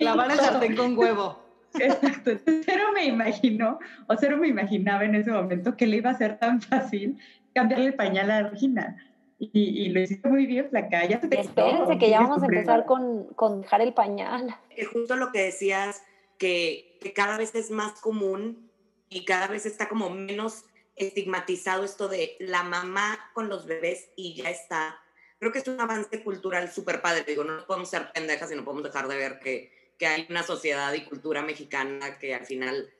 Lavar [LAUGHS] el sartén con huevo. [LAUGHS] Exacto. Cero me imagino, o cero me imaginaba en ese momento que le iba a ser tan fácil cambiarle el pañal a Regina. Y, y lo hiciste muy bien, Flaca. Ya te Espérense que ya vamos a empezar con, con dejar el pañal. Es justo lo que decías, que, que cada vez es más común y cada vez está como menos estigmatizado esto de la mamá con los bebés y ya está. Creo que es un avance cultural súper padre. Digo, no podemos ser pendejas y no podemos dejar de ver que, que hay una sociedad y cultura mexicana que al final,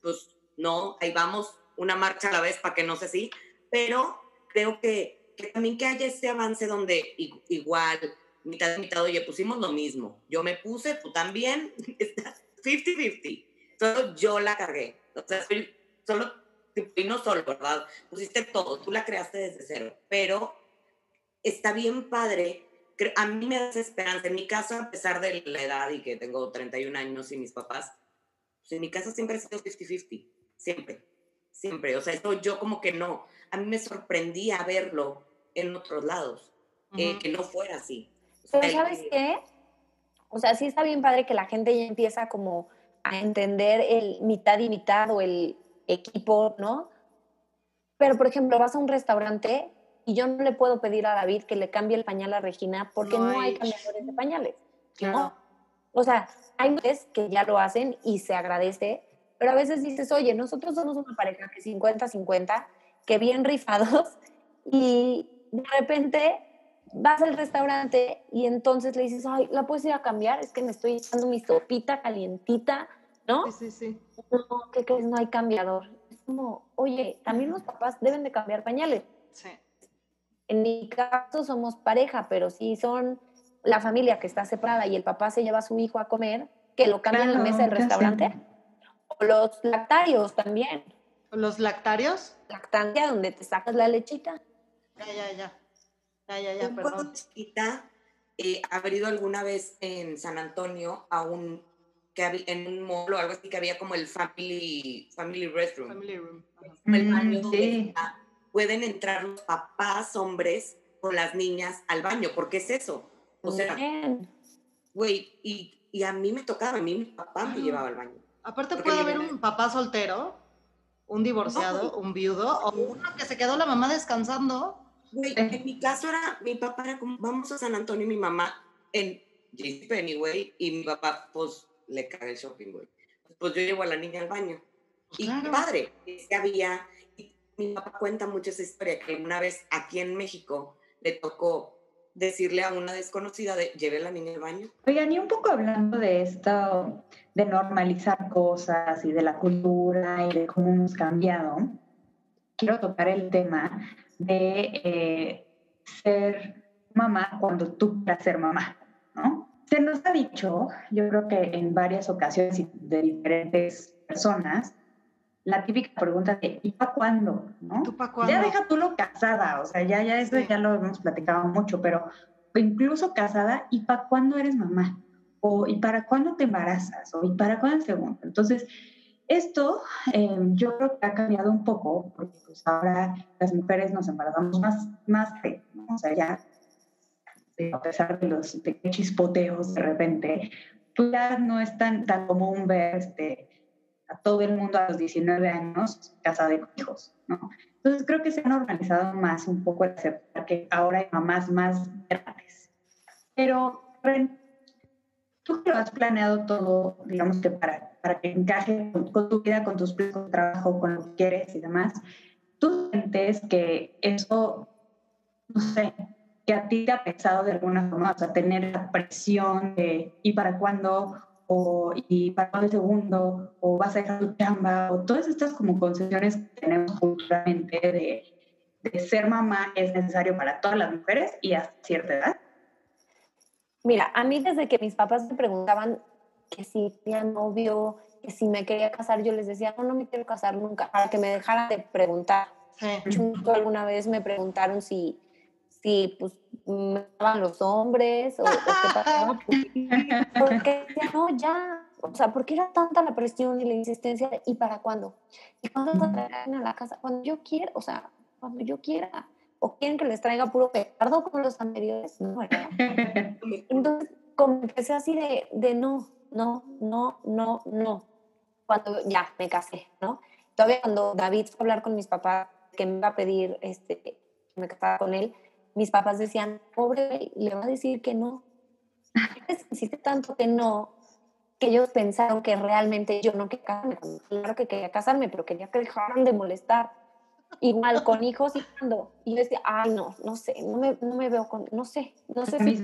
pues no, ahí vamos, una marcha a la vez para que no sé si, pero creo que, que también que haya este avance donde igual, mitad mitad, oye, pusimos lo mismo. Yo me puse, tú también, [LAUGHS] 50-50. Solo yo la cargué. O sea, soy, solo y no solo, ¿verdad? Pusiste todo, tú la creaste desde cero, pero está bien padre. A mí me das esperanza. En mi caso, a pesar de la edad y que tengo 31 años y mis papás, pues en mi casa siempre ha sido 50-50, siempre, siempre. O sea, eso yo como que no, a mí me sorprendía verlo en otros lados, eh, que no fuera así. Pero ¿sabes qué? O sea, sí está bien padre que la gente ya empieza como a entender el mitad y mitad o el equipo, ¿no? Pero, por ejemplo, vas a un restaurante y yo no le puedo pedir a David que le cambie el pañal a Regina porque no, hay, cambiadores de pañales. ¿no? O sea, hay mujeres que ya lo hacen y se agradece, pero a veces dices, oye, nosotros somos una pareja que 50-50, que bien rifados, [LAUGHS] y de repente vas al restaurante y entonces le dices, ay, ¿la puedes ir a cambiar? Es que me estoy echando mi sopita calientita ¿no? Sí, sí, sí. No, ¿qué crees? No hay cambiador. Es como, oye, también los papás deben de cambiar pañales. Sí. En mi caso somos pareja, pero si son la familia que está separada y el papá se lleva a su hijo a comer, que lo cambien en la mesa del restaurante. O los lactarios también. ¿Los lactarios? Lactancia, donde te sacas la lechita. Ya, ya, ya. Ya, ya, ya, perdón. chiquita, eh, haber ido alguna vez en San Antonio a un que en un mall o algo así que había como el family, family restroom. Family room. El baño donde pueden entrar los papás hombres con las niñas al baño, porque es eso. O sea, güey, y, y, a mí me tocaba, a mí mi papá me llevaba al baño. Aparte puede haber un papá soltero, un divorciado, un viudo, o uno que se quedó la mamá descansando. Güey, en mi caso era, mi papá era como, vamos a San Antonio y mi mamá en JCPenney, güey, y mi papá, pues, le cae el shopping, güey. Pues yo llevo a la niña al baño. Pues y padre, que había, y mi papá cuenta mucho esa historia, que una vez aquí en México le tocó decirle a una desconocida de lleve a la niña al baño. Oigan, y un poco hablando de esto, de normalizar cosas y de la cultura y de cómo hemos cambiado, quiero tocar el tema de eh, ser mamá cuando tú quieras ser mamá, ¿no? Se nos ha dicho, yo creo que en varias ocasiones y de diferentes personas, la típica pregunta de ¿y para cuándo? ¿no? ¿Tú pa cuándo? Ya deja tú lo casada, o sea, ya, ya eso ya lo hemos platicado mucho, pero incluso casada, ¿y para cuándo eres mamá? O ¿y para cuándo te embarazas? O ¿y para cuándo el segundo? Entonces, esto em, yo creo que ha cambiado un poco, porque pues ahora las mujeres nos embarazamos más, más ¿no? o sea, ya a pesar de los chispoteos de repente, pues ya no es tan, tan común ver este, a todo el mundo a los 19 años casada con hijos, ¿no? Entonces creo que se ha normalizado más un poco el aceptar que ahora hay mamás más grandes. Pero, tú que lo has planeado todo, digamos que para, para que encaje con, tu vida, con tus planes, con tu trabajo, con lo que quieres y demás, ¿tú sientes que eso, no sé, que a ti te ha pesado de alguna forma, o sea, tener la presión de ¿y para cuándo? o y para el segundo, o vas a dejar tu chamba, o todas estas como concesiones que tenemos culturalmente de, de ser mamá es necesario para todas las mujeres y a cierta edad. Mira, a mí desde que mis papás me preguntaban que si tenía novio, que si me quería casar, yo les decía, no, no me quiero casar nunca, para que me dejaran de preguntar. Sí. alguna vez me preguntaron si, si pues, me daban los hombres o, o qué pasaba. [LAUGHS] Porque decía, no, ya. O sea, ¿por qué era tanta la presión y la insistencia? ¿Y para cuándo? ¿Y cuándo te traen a la casa? Cuando yo quiera, o sea, cuando yo quiera. ¿O quieren que les traiga puro petardo como los anteriores? No, ¿verdad? [LAUGHS] Entonces, como empecé así de, de no, no, no, no, no. Cuando ya me casé, ¿no? Todavía cuando David fue a hablar con mis papás, que me iba a pedir este, que me casara con él, mis papás decían, pobre, le va a decir que no. Insiste tanto que no, que ellos pensaron que realmente yo no quería casarme. Claro que quería casarme, pero quería que dejaran de molestar. Igual con hijos y cuando. Y yo decía, ay, no, no sé, no me, no me veo con, no sé, no sé si.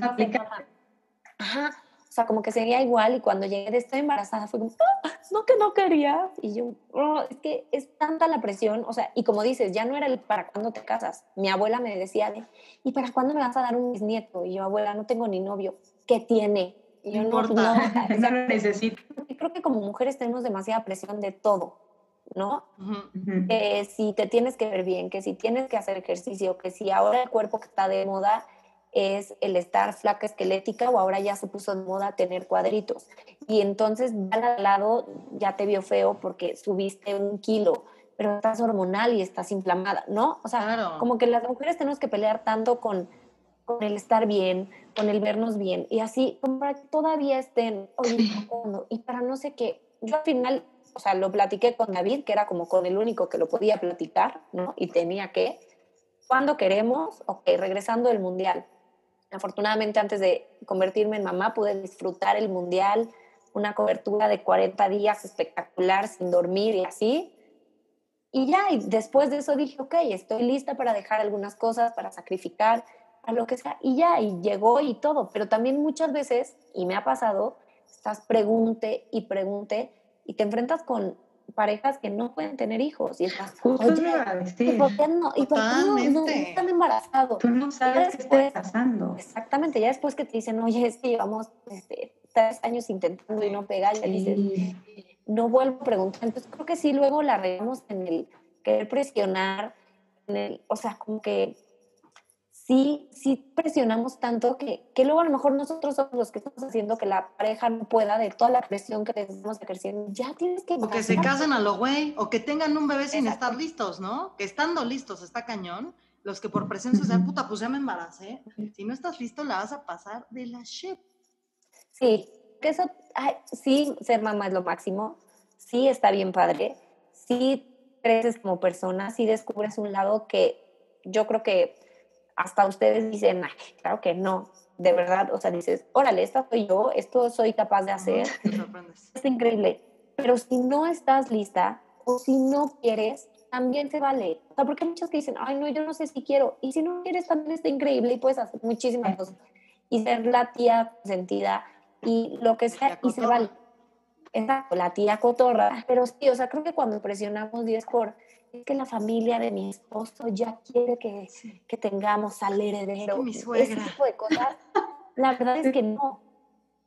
Ajá. Sea, como que sería igual y cuando llegué de estar embarazada fue como, ah, no que no quería. Y yo, oh, es que es tanta la presión, o sea, y como dices, ya no era el para cuándo te casas. Mi abuela me decía de, ¿y para cuándo me vas a dar un bisnieto? Y yo, abuela, no tengo ni novio. ¿Qué tiene? Y yo, no, no, no, [LAUGHS] no lo necesito. Creo que como mujeres tenemos demasiada presión de todo. ¿no? Que si te tienes que ver bien, que si tienes que hacer ejercicio, que si ahora el cuerpo que está de moda es el estar flaca esquelética o ahora ya se puso de moda tener cuadritos. Y entonces ya al lado ya te vio feo porque subiste un kilo, pero estás hormonal y estás inflamada, ¿no? O sea, como que las mujeres tenemos que pelear tanto con, con el estar bien, con el vernos bien, y así, como para que todavía estén, oye, y para no sé qué. Yo al final o sea, lo platiqué con David, que era como con el único que lo podía platicar, ¿no? Y tenía que, cuando queremos, ok, regresando del mundial. Afortunadamente, antes de convertirme en mamá, pude disfrutar el mundial, una cobertura de 40 días espectacular, sin dormir y así. Y ya, después de eso dije, ok, estoy lista para dejar algunas cosas, para sacrificar, a lo que sea. Y ya, y llegó y todo. Pero también muchas veces, y me ha pasado, estás pregunte y pregunte y te enfrentas con parejas que no pueden tener hijos y estás Justo oye, ¿y por qué no? ¿Y por qué no, no, están embarazados? Tú no sabes después, qué está pasando. Exactamente, ya después que te dicen, oye, es que llevamos este, tres años intentando y no pega, ya dices, no vuelvo a preguntar. Entonces creo que sí, luego la regamos en el querer presionar, en el, o sea, como que sí, sí presionamos tanto que, que luego a lo mejor nosotros somos los que estamos haciendo que la pareja no pueda de toda la presión que les estamos ejerciendo. Ya tienes que... O que se casen a lo güey, o que tengan un bebé sin estar listos, ¿no? Que estando listos está cañón. Los que por presión se dicen, puta, pues ya me embaracé. Si no estás listo, la vas a pasar de la shit. Sí, que eso, ay, sí, ser mamá es lo máximo. Sí, está bien padre. Sí, creces como persona. Sí, descubres un lado que yo creo que hasta ustedes dicen, Ay, claro que no, de verdad, o sea, dices, órale, esta soy yo, esto soy capaz de hacer, es increíble, pero si no estás lista o si no quieres, también se vale, o sea, porque hay muchos que dicen, ay, no, yo no sé si quiero, y si no quieres, también está increíble y puedes hacer muchísimas cosas, y ser la tía sentida y lo que sea, y se vale. Exacto, la tía cotorra, pero sí, o sea, creo que cuando presionamos 10 por que la familia de mi esposo ya quiere que, que tengamos al heredero. mi suegra. Ese tipo de cosas. La verdad es que no.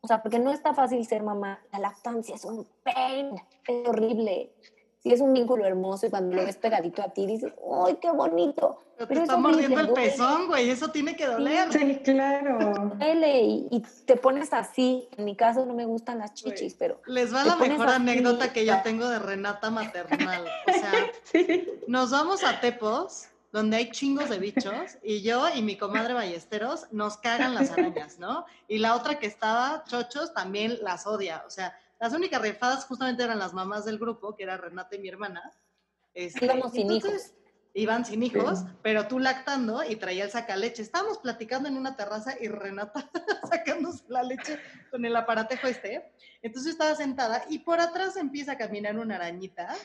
O sea, porque no está fácil ser mamá. La lactancia es un pain, es horrible. Sí, es un vínculo hermoso y cuando lo ves pegadito a ti dices, ¡ay, qué bonito! Pero, te está mordiendo el pezón, güey, eso tiene que doler. Sí, claro. Duele y, y, te pones así. En mi caso no me gustan las chichis, pero. Les va la mejor anécdota que yo tengo de Renata maternal. O sea, [LAUGHS] sí. nos vamos a Tepos, donde hay chingos de bichos, y yo y mi comadre Ballesteros nos cagan las arañas, ¿no? Y la otra que estaba, Chochos, también las odia. O sea, las únicas rifadas justamente eran las mamás del grupo, que era Renata y mi hermana. Este, Íbamos sin hijos. Iban sin hijos, pero tú lactando y traía el sacaleche. Estábamos platicando en una terraza y Renata [LAUGHS] sacándose la leche con el aparatejo este. Entonces estaba sentada y por atrás empieza a caminar una arañita.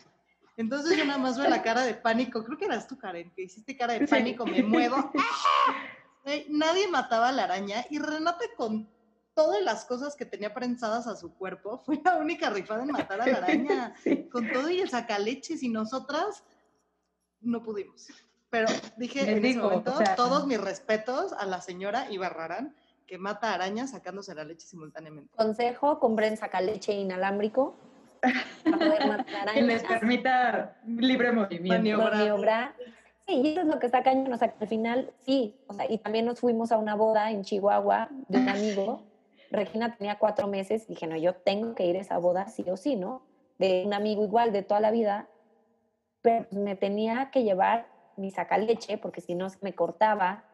Entonces yo nada más veo la cara de pánico. Creo que eras tú, Karen, que hiciste cara de pánico. Me muevo. [LAUGHS] Nadie mataba a la araña y Renata con todas las cosas que tenía prensadas a su cuerpo. [LAUGHS] Fue la única rifada en matar a la araña. [LAUGHS] Sí. Con todo y el sacaleches y nosotras no pudimos. Pero dije Les en ese digo, momento, o sea- todos mis respetos a la señora Ibarrarán que mata arañas sacándose la leche simultáneamente. Consejo, compren sacaleche inalámbrico para poder matar [LAUGHS] Que les arañas. permita libre movimiento. Maniobra. Sí, y eso es lo que está cañón, o sea, que al final, sí, o sea, y también nos fuimos a una boda en Chihuahua de un amigo. Regina tenía cuatro meses, dije, no, yo tengo que ir a esa boda sí o sí, ¿no? De un amigo igual de toda la vida, pero pues, me tenía que llevar mi sacaleche, porque si no se me cortaba.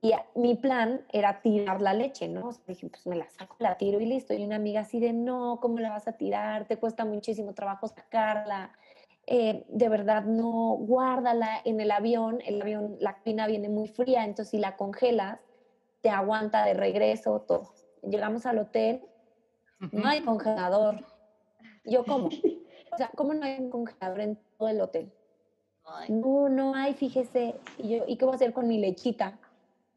Y mi plan era tirar la leche, ¿no? O sea, dije, pues me la saco, la tiro y listo. Y una amiga así de, no, ¿cómo la vas a tirar? Te cuesta muchísimo trabajo sacarla eh, de verdad no guárdala en el avión, el avión, la cabina viene muy fría, entonces si la congelas, te aguanta de regreso todo. Llegamos al hotel, no hay congelador. Yo, ¿cómo? O sea, ¿cómo no hay un congelador en todo el hotel? Ay, No, no hay, fíjese. Y yo, ¿y qué voy a hacer con mi lechita?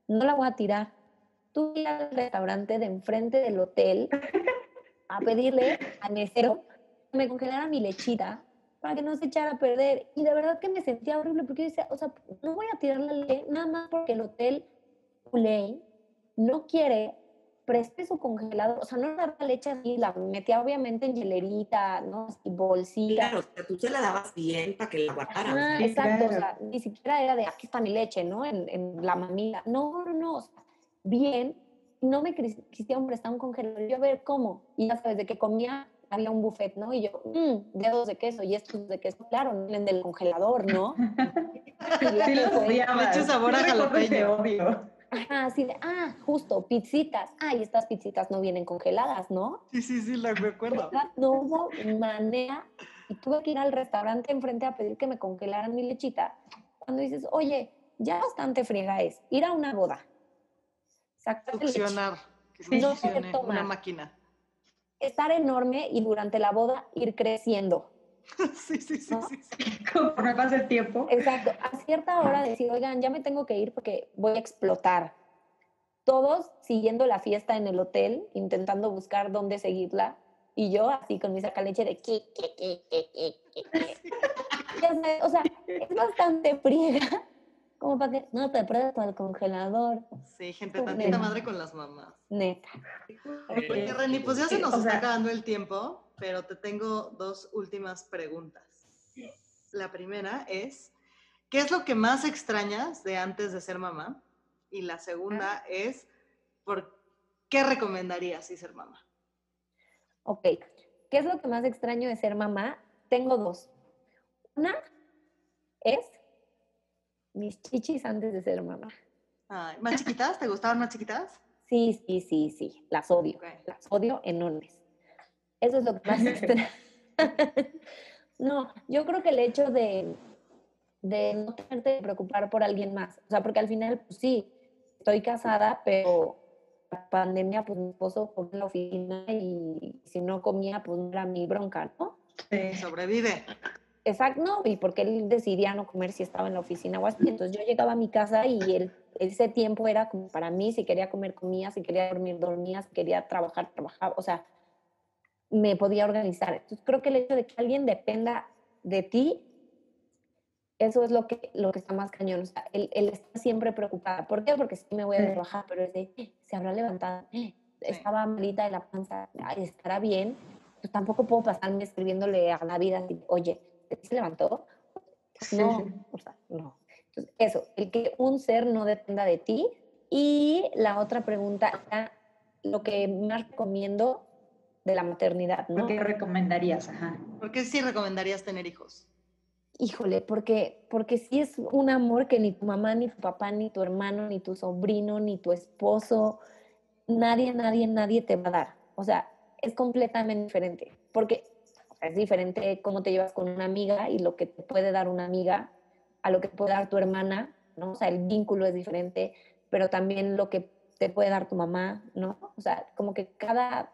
No la voy a tirar. Que ir al restaurante de enfrente del hotel a pedirle al mesero que me congelara mi lechita para que no se echara a perder. Y de verdad que me sentía horrible porque yo decía, o sea, no voy a tirar la leche nada más porque el hotel Ulay no quiere preste su congelador, o sea, no la leche así, la metía obviamente en hielerita, ¿no? Así, bolsita. Claro, o sea, tú se la dabas bien para que la guardaran. Ah, Sí, exacto, o sea, ni siquiera era de aquí está mi leche, ¿no? En, en la mamila. No, no, no, o sea, bien, no me quis- quisieron prestar un congelador. Yo a ver cómo, y ya sabes, de que comía, había un buffet, ¿no? Y yo, mmm, dedos de queso, y estos de queso, claro, no vienen del congelador, ¿no? Y [LAUGHS] Sí los odiaba. Eché sabor a jalapeño. odio. Ajá, así de, ah, justo, pizzitas. Ah, y estas pizzitas no vienen congeladas, ¿no? Sí, sí, sí, la recuerdo. No hubo manera y tuve que ir al restaurante enfrente a pedir que me congelaran mi lechita. Cuando dices, oye, ya bastante friega es ir a una boda, Succionar. Que Sí. No una máquina. estar enorme y durante la boda ir creciendo. [LAUGHS] Sí, sí, sí, ¿No? sí, sí. [LAUGHS] Conforme pasa el tiempo. Exacto, a cierta hora decir, oigan, ya me tengo que ir porque voy a explotar. Todos siguiendo la fiesta en el hotel, intentando buscar dónde seguirla, y yo así con mi sacaleche de qui, qui, qui, qui, qui, O sea, es bastante friega, como para que no te presto al congelador, Sí, gente, tantita madre con las mamás. neta. Oye, Oye, Reni, pues ya se nos o está sea- acabando el tiempo, pero te tengo dos últimas preguntas. La primera es, ¿qué es lo que más extrañas de antes de ser mamá? Y la segunda es, ¿por qué recomendarías sí ser mamá? Ok, ¿qué es lo que más extraño de ser mamá? Tengo dos. Una es mis chichis antes de ser mamá. Ay, ¿Más chiquitas? ¿Te gustaban más chiquitas? Sí, sí, sí, sí, las odio, las odio enormes. Eso es lo que más [LAUGHS] extraño. no, yo creo que el hecho de, de no tenerte que preocupar por alguien más, o sea, porque al final, pues sí, estoy casada, pero la pandemia, pues mi esposo comía en la oficina y si no comía, pues no era mi bronca, ¿no? Sí. Sobrevive. Exacto, no, y porque él decidía no comer si estaba en la oficina o así. Entonces yo llegaba a mi casa y él, ese tiempo era como para mí, si quería comer, comía, si quería dormir, dormía, si quería trabajar, trabajaba, o sea, me podía organizar. Entonces creo que el hecho de que alguien dependa de ti, eso es lo que, lo que está más cañón. O sea, él, él está siempre preocupada. ¿Por qué? Porque sí me voy a trabajar, pero es de, "Eh, se habrá levantado, estaba malita de la panza, estará bien. Pues tampoco puedo pasarme escribiéndole a la vida, oye, ¿se levantó? No, sí. o sea, no. Entonces, eso, el que un ser no dependa de ti. Y la otra pregunta era lo que más recomiendo de la maternidad, ¿no? ¿Qué recomendarías? Ajá. ¿Por qué sí recomendarías tener hijos? Híjole, porque, porque sí es un amor que ni tu mamá, ni tu papá, ni tu hermano, ni tu sobrino, ni tu esposo, nadie, nadie, nadie te va a dar. O sea, es completamente diferente. Porque es diferente cómo te llevas con una amiga y lo que te puede dar una amiga a lo que puede dar tu hermana, ¿no? O sea, el vínculo es diferente, pero también lo que te puede dar tu mamá, ¿no? O sea, como que cada,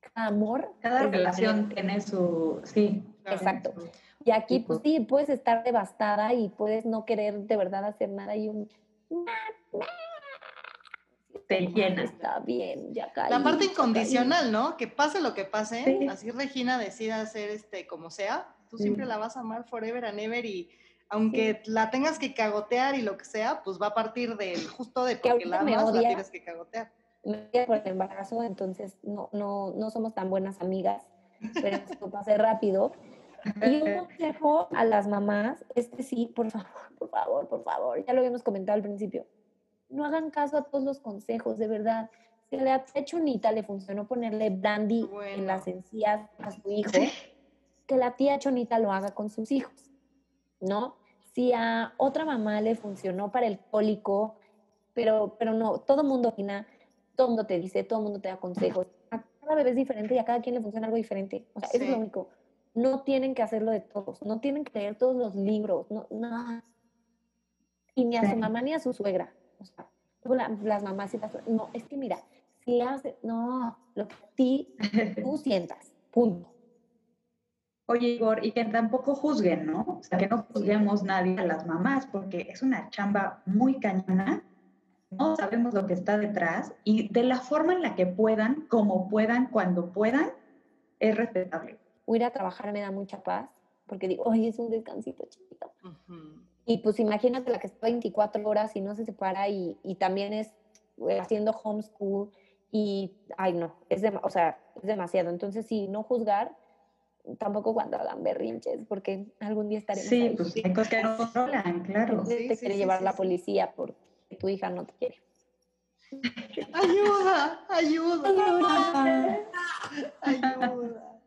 cada amor. Cada relación tiene su. Sí. Exacto. Y aquí, pues tipo. sí, puedes estar devastada y puedes no querer de verdad hacer nada y un... te llena. Está bien, ya caí. La parte incondicional, ¿no? Que pase lo que pase, Sí. así Regina decida hacer este como sea, tú siempre Sí. la vas a amar forever and ever y aunque la tengas que cagotear y lo que sea, pues va a partir del justo de porque la me amas, la odia. tienes que cagotear. me quedé por el embarazo, entonces no, no, no somos tan buenas amigas, pero [LAUGHS] esto pase rápido. Y un consejo a las mamás, este sí, por favor, por favor, por favor, ya lo habíamos comentado al principio, no hagan caso a todos los consejos, de verdad. Si a la tía Chonita le funcionó ponerle brandy en las encías a su hijo, que la tía Chonita lo haga con sus hijos, ¿no? Si a otra mamá le funcionó para el cólico, pero, pero no, todo el mundo opina, todo el mundo te dice, todo el mundo te da consejos. A cada bebé es diferente y a cada quien le funciona algo diferente. O sea, eso es lo único. No tienen que hacerlo de todos, no tienen que leer todos los libros, no, no. Y ni a su mamá ni a su suegra. O sea, luego la- las mamás y las... No, es que mira, si hace... No, lo que a ti [LAUGHS] tú sientas, punto. Oye, Igor, y que tampoco juzguen, ¿no? O sea, que no juzguemos nadie a las mamás, porque es una chamba muy cañona. No sabemos lo que está detrás y de la forma en la que puedan, como puedan, cuando puedan, es respetable. Ir a trabajar me da mucha paz, porque digo, oye, es un descansito chiquito. Ujú. Y pues imagínate la que está 24 horas y no se separa y, y también es eh, haciendo homeschool y, ay no, es, dema- o sea, es demasiado. Entonces, sí, no juzgar, tampoco cuando hagan berrinches, porque algún día estaremos Sí, ahí. pues hay cosas que no controlan, claro. Sí, te sí, quiere sí, llevar sí, la sí. policía porque tu hija no te quiere. Ayuda, ayuda, ayuda.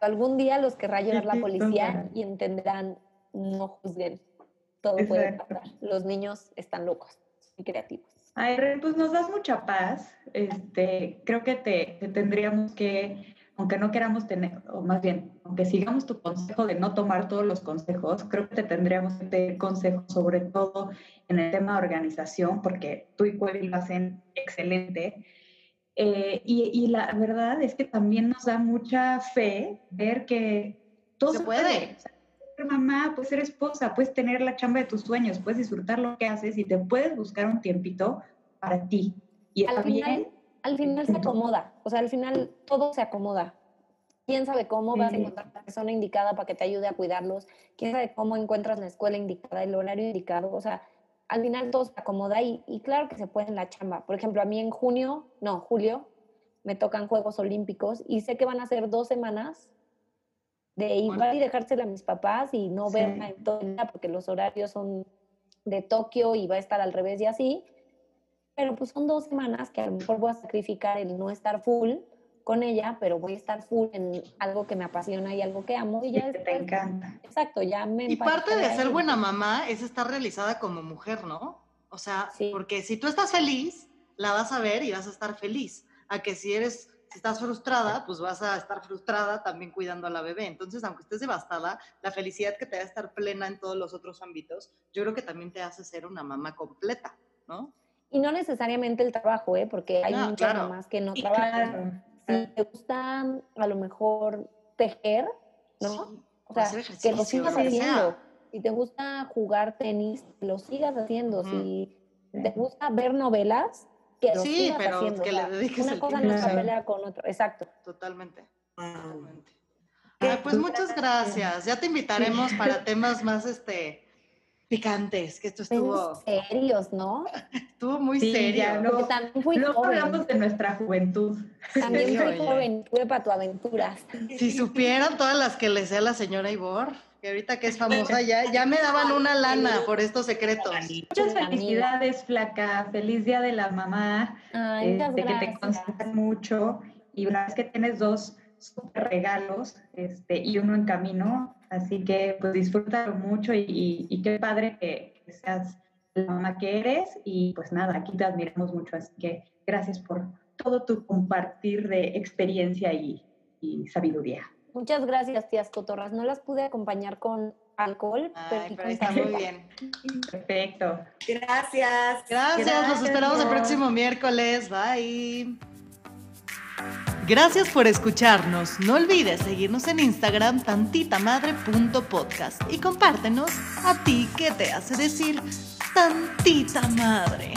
Algún día los querrá llevar la policía y entenderán, no juzguen. Todo puede pasar. Los niños están locos y creativos. Ay, Ren, pues nos das mucha paz. Este, creo que te, te tendríamos que, aunque no queramos tener, o más bien, aunque sigamos tu consejo de no tomar todos los consejos, creo que te tendríamos que pedir consejos, sobre todo en el tema de organización, porque tú y Cuevi lo hacen excelente. Eh, y, y la verdad es que también nos da mucha fe ver que todo Se se, puede. puede. O sea, ser mamá, puedes ser esposa, puedes tener la chamba de tus sueños, puedes disfrutar lo que haces y te puedes buscar un tiempito para ti. Y Al final, bien. al final se acomoda, o sea, al final todo se acomoda. ¿Quién sabe cómo vas a encontrar la persona indicada para que te ayude a cuidarlos? ¿Quién sabe cómo encuentras la escuela indicada, el horario indicado? O sea, al final todo se acomoda y, y claro que se puede en la chamba. Por ejemplo, a mí en junio, no, julio, me tocan Juegos Olímpicos y sé que van a ser dos semanas de igual y dejársela a mis papás y no Sí. verla en todo el día porque los horarios son de Tokio y va a estar al revés y así. Pero pues son dos semanas que a lo mejor voy a sacrificar el no estar full con ella, pero voy a estar full en algo que me apasiona y algo que amo y Y ya que te encanta. exacto, ya me Y parte de ser buena mamá es estar realizada como mujer, ¿no? O sea, Sí. porque si tú estás feliz, la vas a ver y vas a estar feliz. A que si eres, si estás frustrada, pues vas a estar frustrada también cuidando a la bebé. Entonces, aunque estés devastada, la felicidad que te da estar plena en todos los otros ámbitos, yo creo que también te hace ser una mamá completa, ¿no? Y no necesariamente el trabajo, ¿eh? porque hay No, muchas claro. mamás que no Y trabajan. claro, Si te gusta a lo mejor tejer, ¿no? Sí, O sea, que lo sigas haciendo. Si te gusta jugar tenis, lo sigas haciendo. Si te gusta ver novelas, que lo Sí, sigas pero haciendo. que o le dediques una el cosa tiempo. no se pelea con otra. Exacto. Totalmente. Ah, totalmente. Ay, pues muchas gracias. Ya te invitaremos para [LAUGHS] temas más este picantes, que esto estuvo, serios, ¿no? [LAUGHS] estuvo muy Sí, serio. ya no. Porque también fui Luego joven. hablamos de nuestra juventud. También Sí, fui oye. joven. Tuve para tu aventuras. Si supieran todas las que le sé a la señora Ibor, que ahorita que es famosa, ya, ya me daban una [LAUGHS] lana por estos secretos. Muchas felicidades, Flaca. Feliz Día de la Mamá. Ay, este, que te consientan mucho. Y la verdad es que tienes dos súper regalos este, y uno en camino. Así que pues disfrútalo mucho y, y- y qué padre que, que seas la mamá que eres. Y pues nada, aquí te admiramos mucho. Así que gracias por todo tu compartir de experiencia y, y sabiduría. Muchas gracias, tías cotorras. No las pude acompañar con alcohol, pero Ay, sí pero está muy bien. Perfecto. Gracias. Gracias, los Gracias, esperamos el próximo miércoles. Bye. Gracias por escucharnos. No olvides seguirnos en Instagram tantitamadre.podcast y compártenos a ti qué te hace decir tantita madre.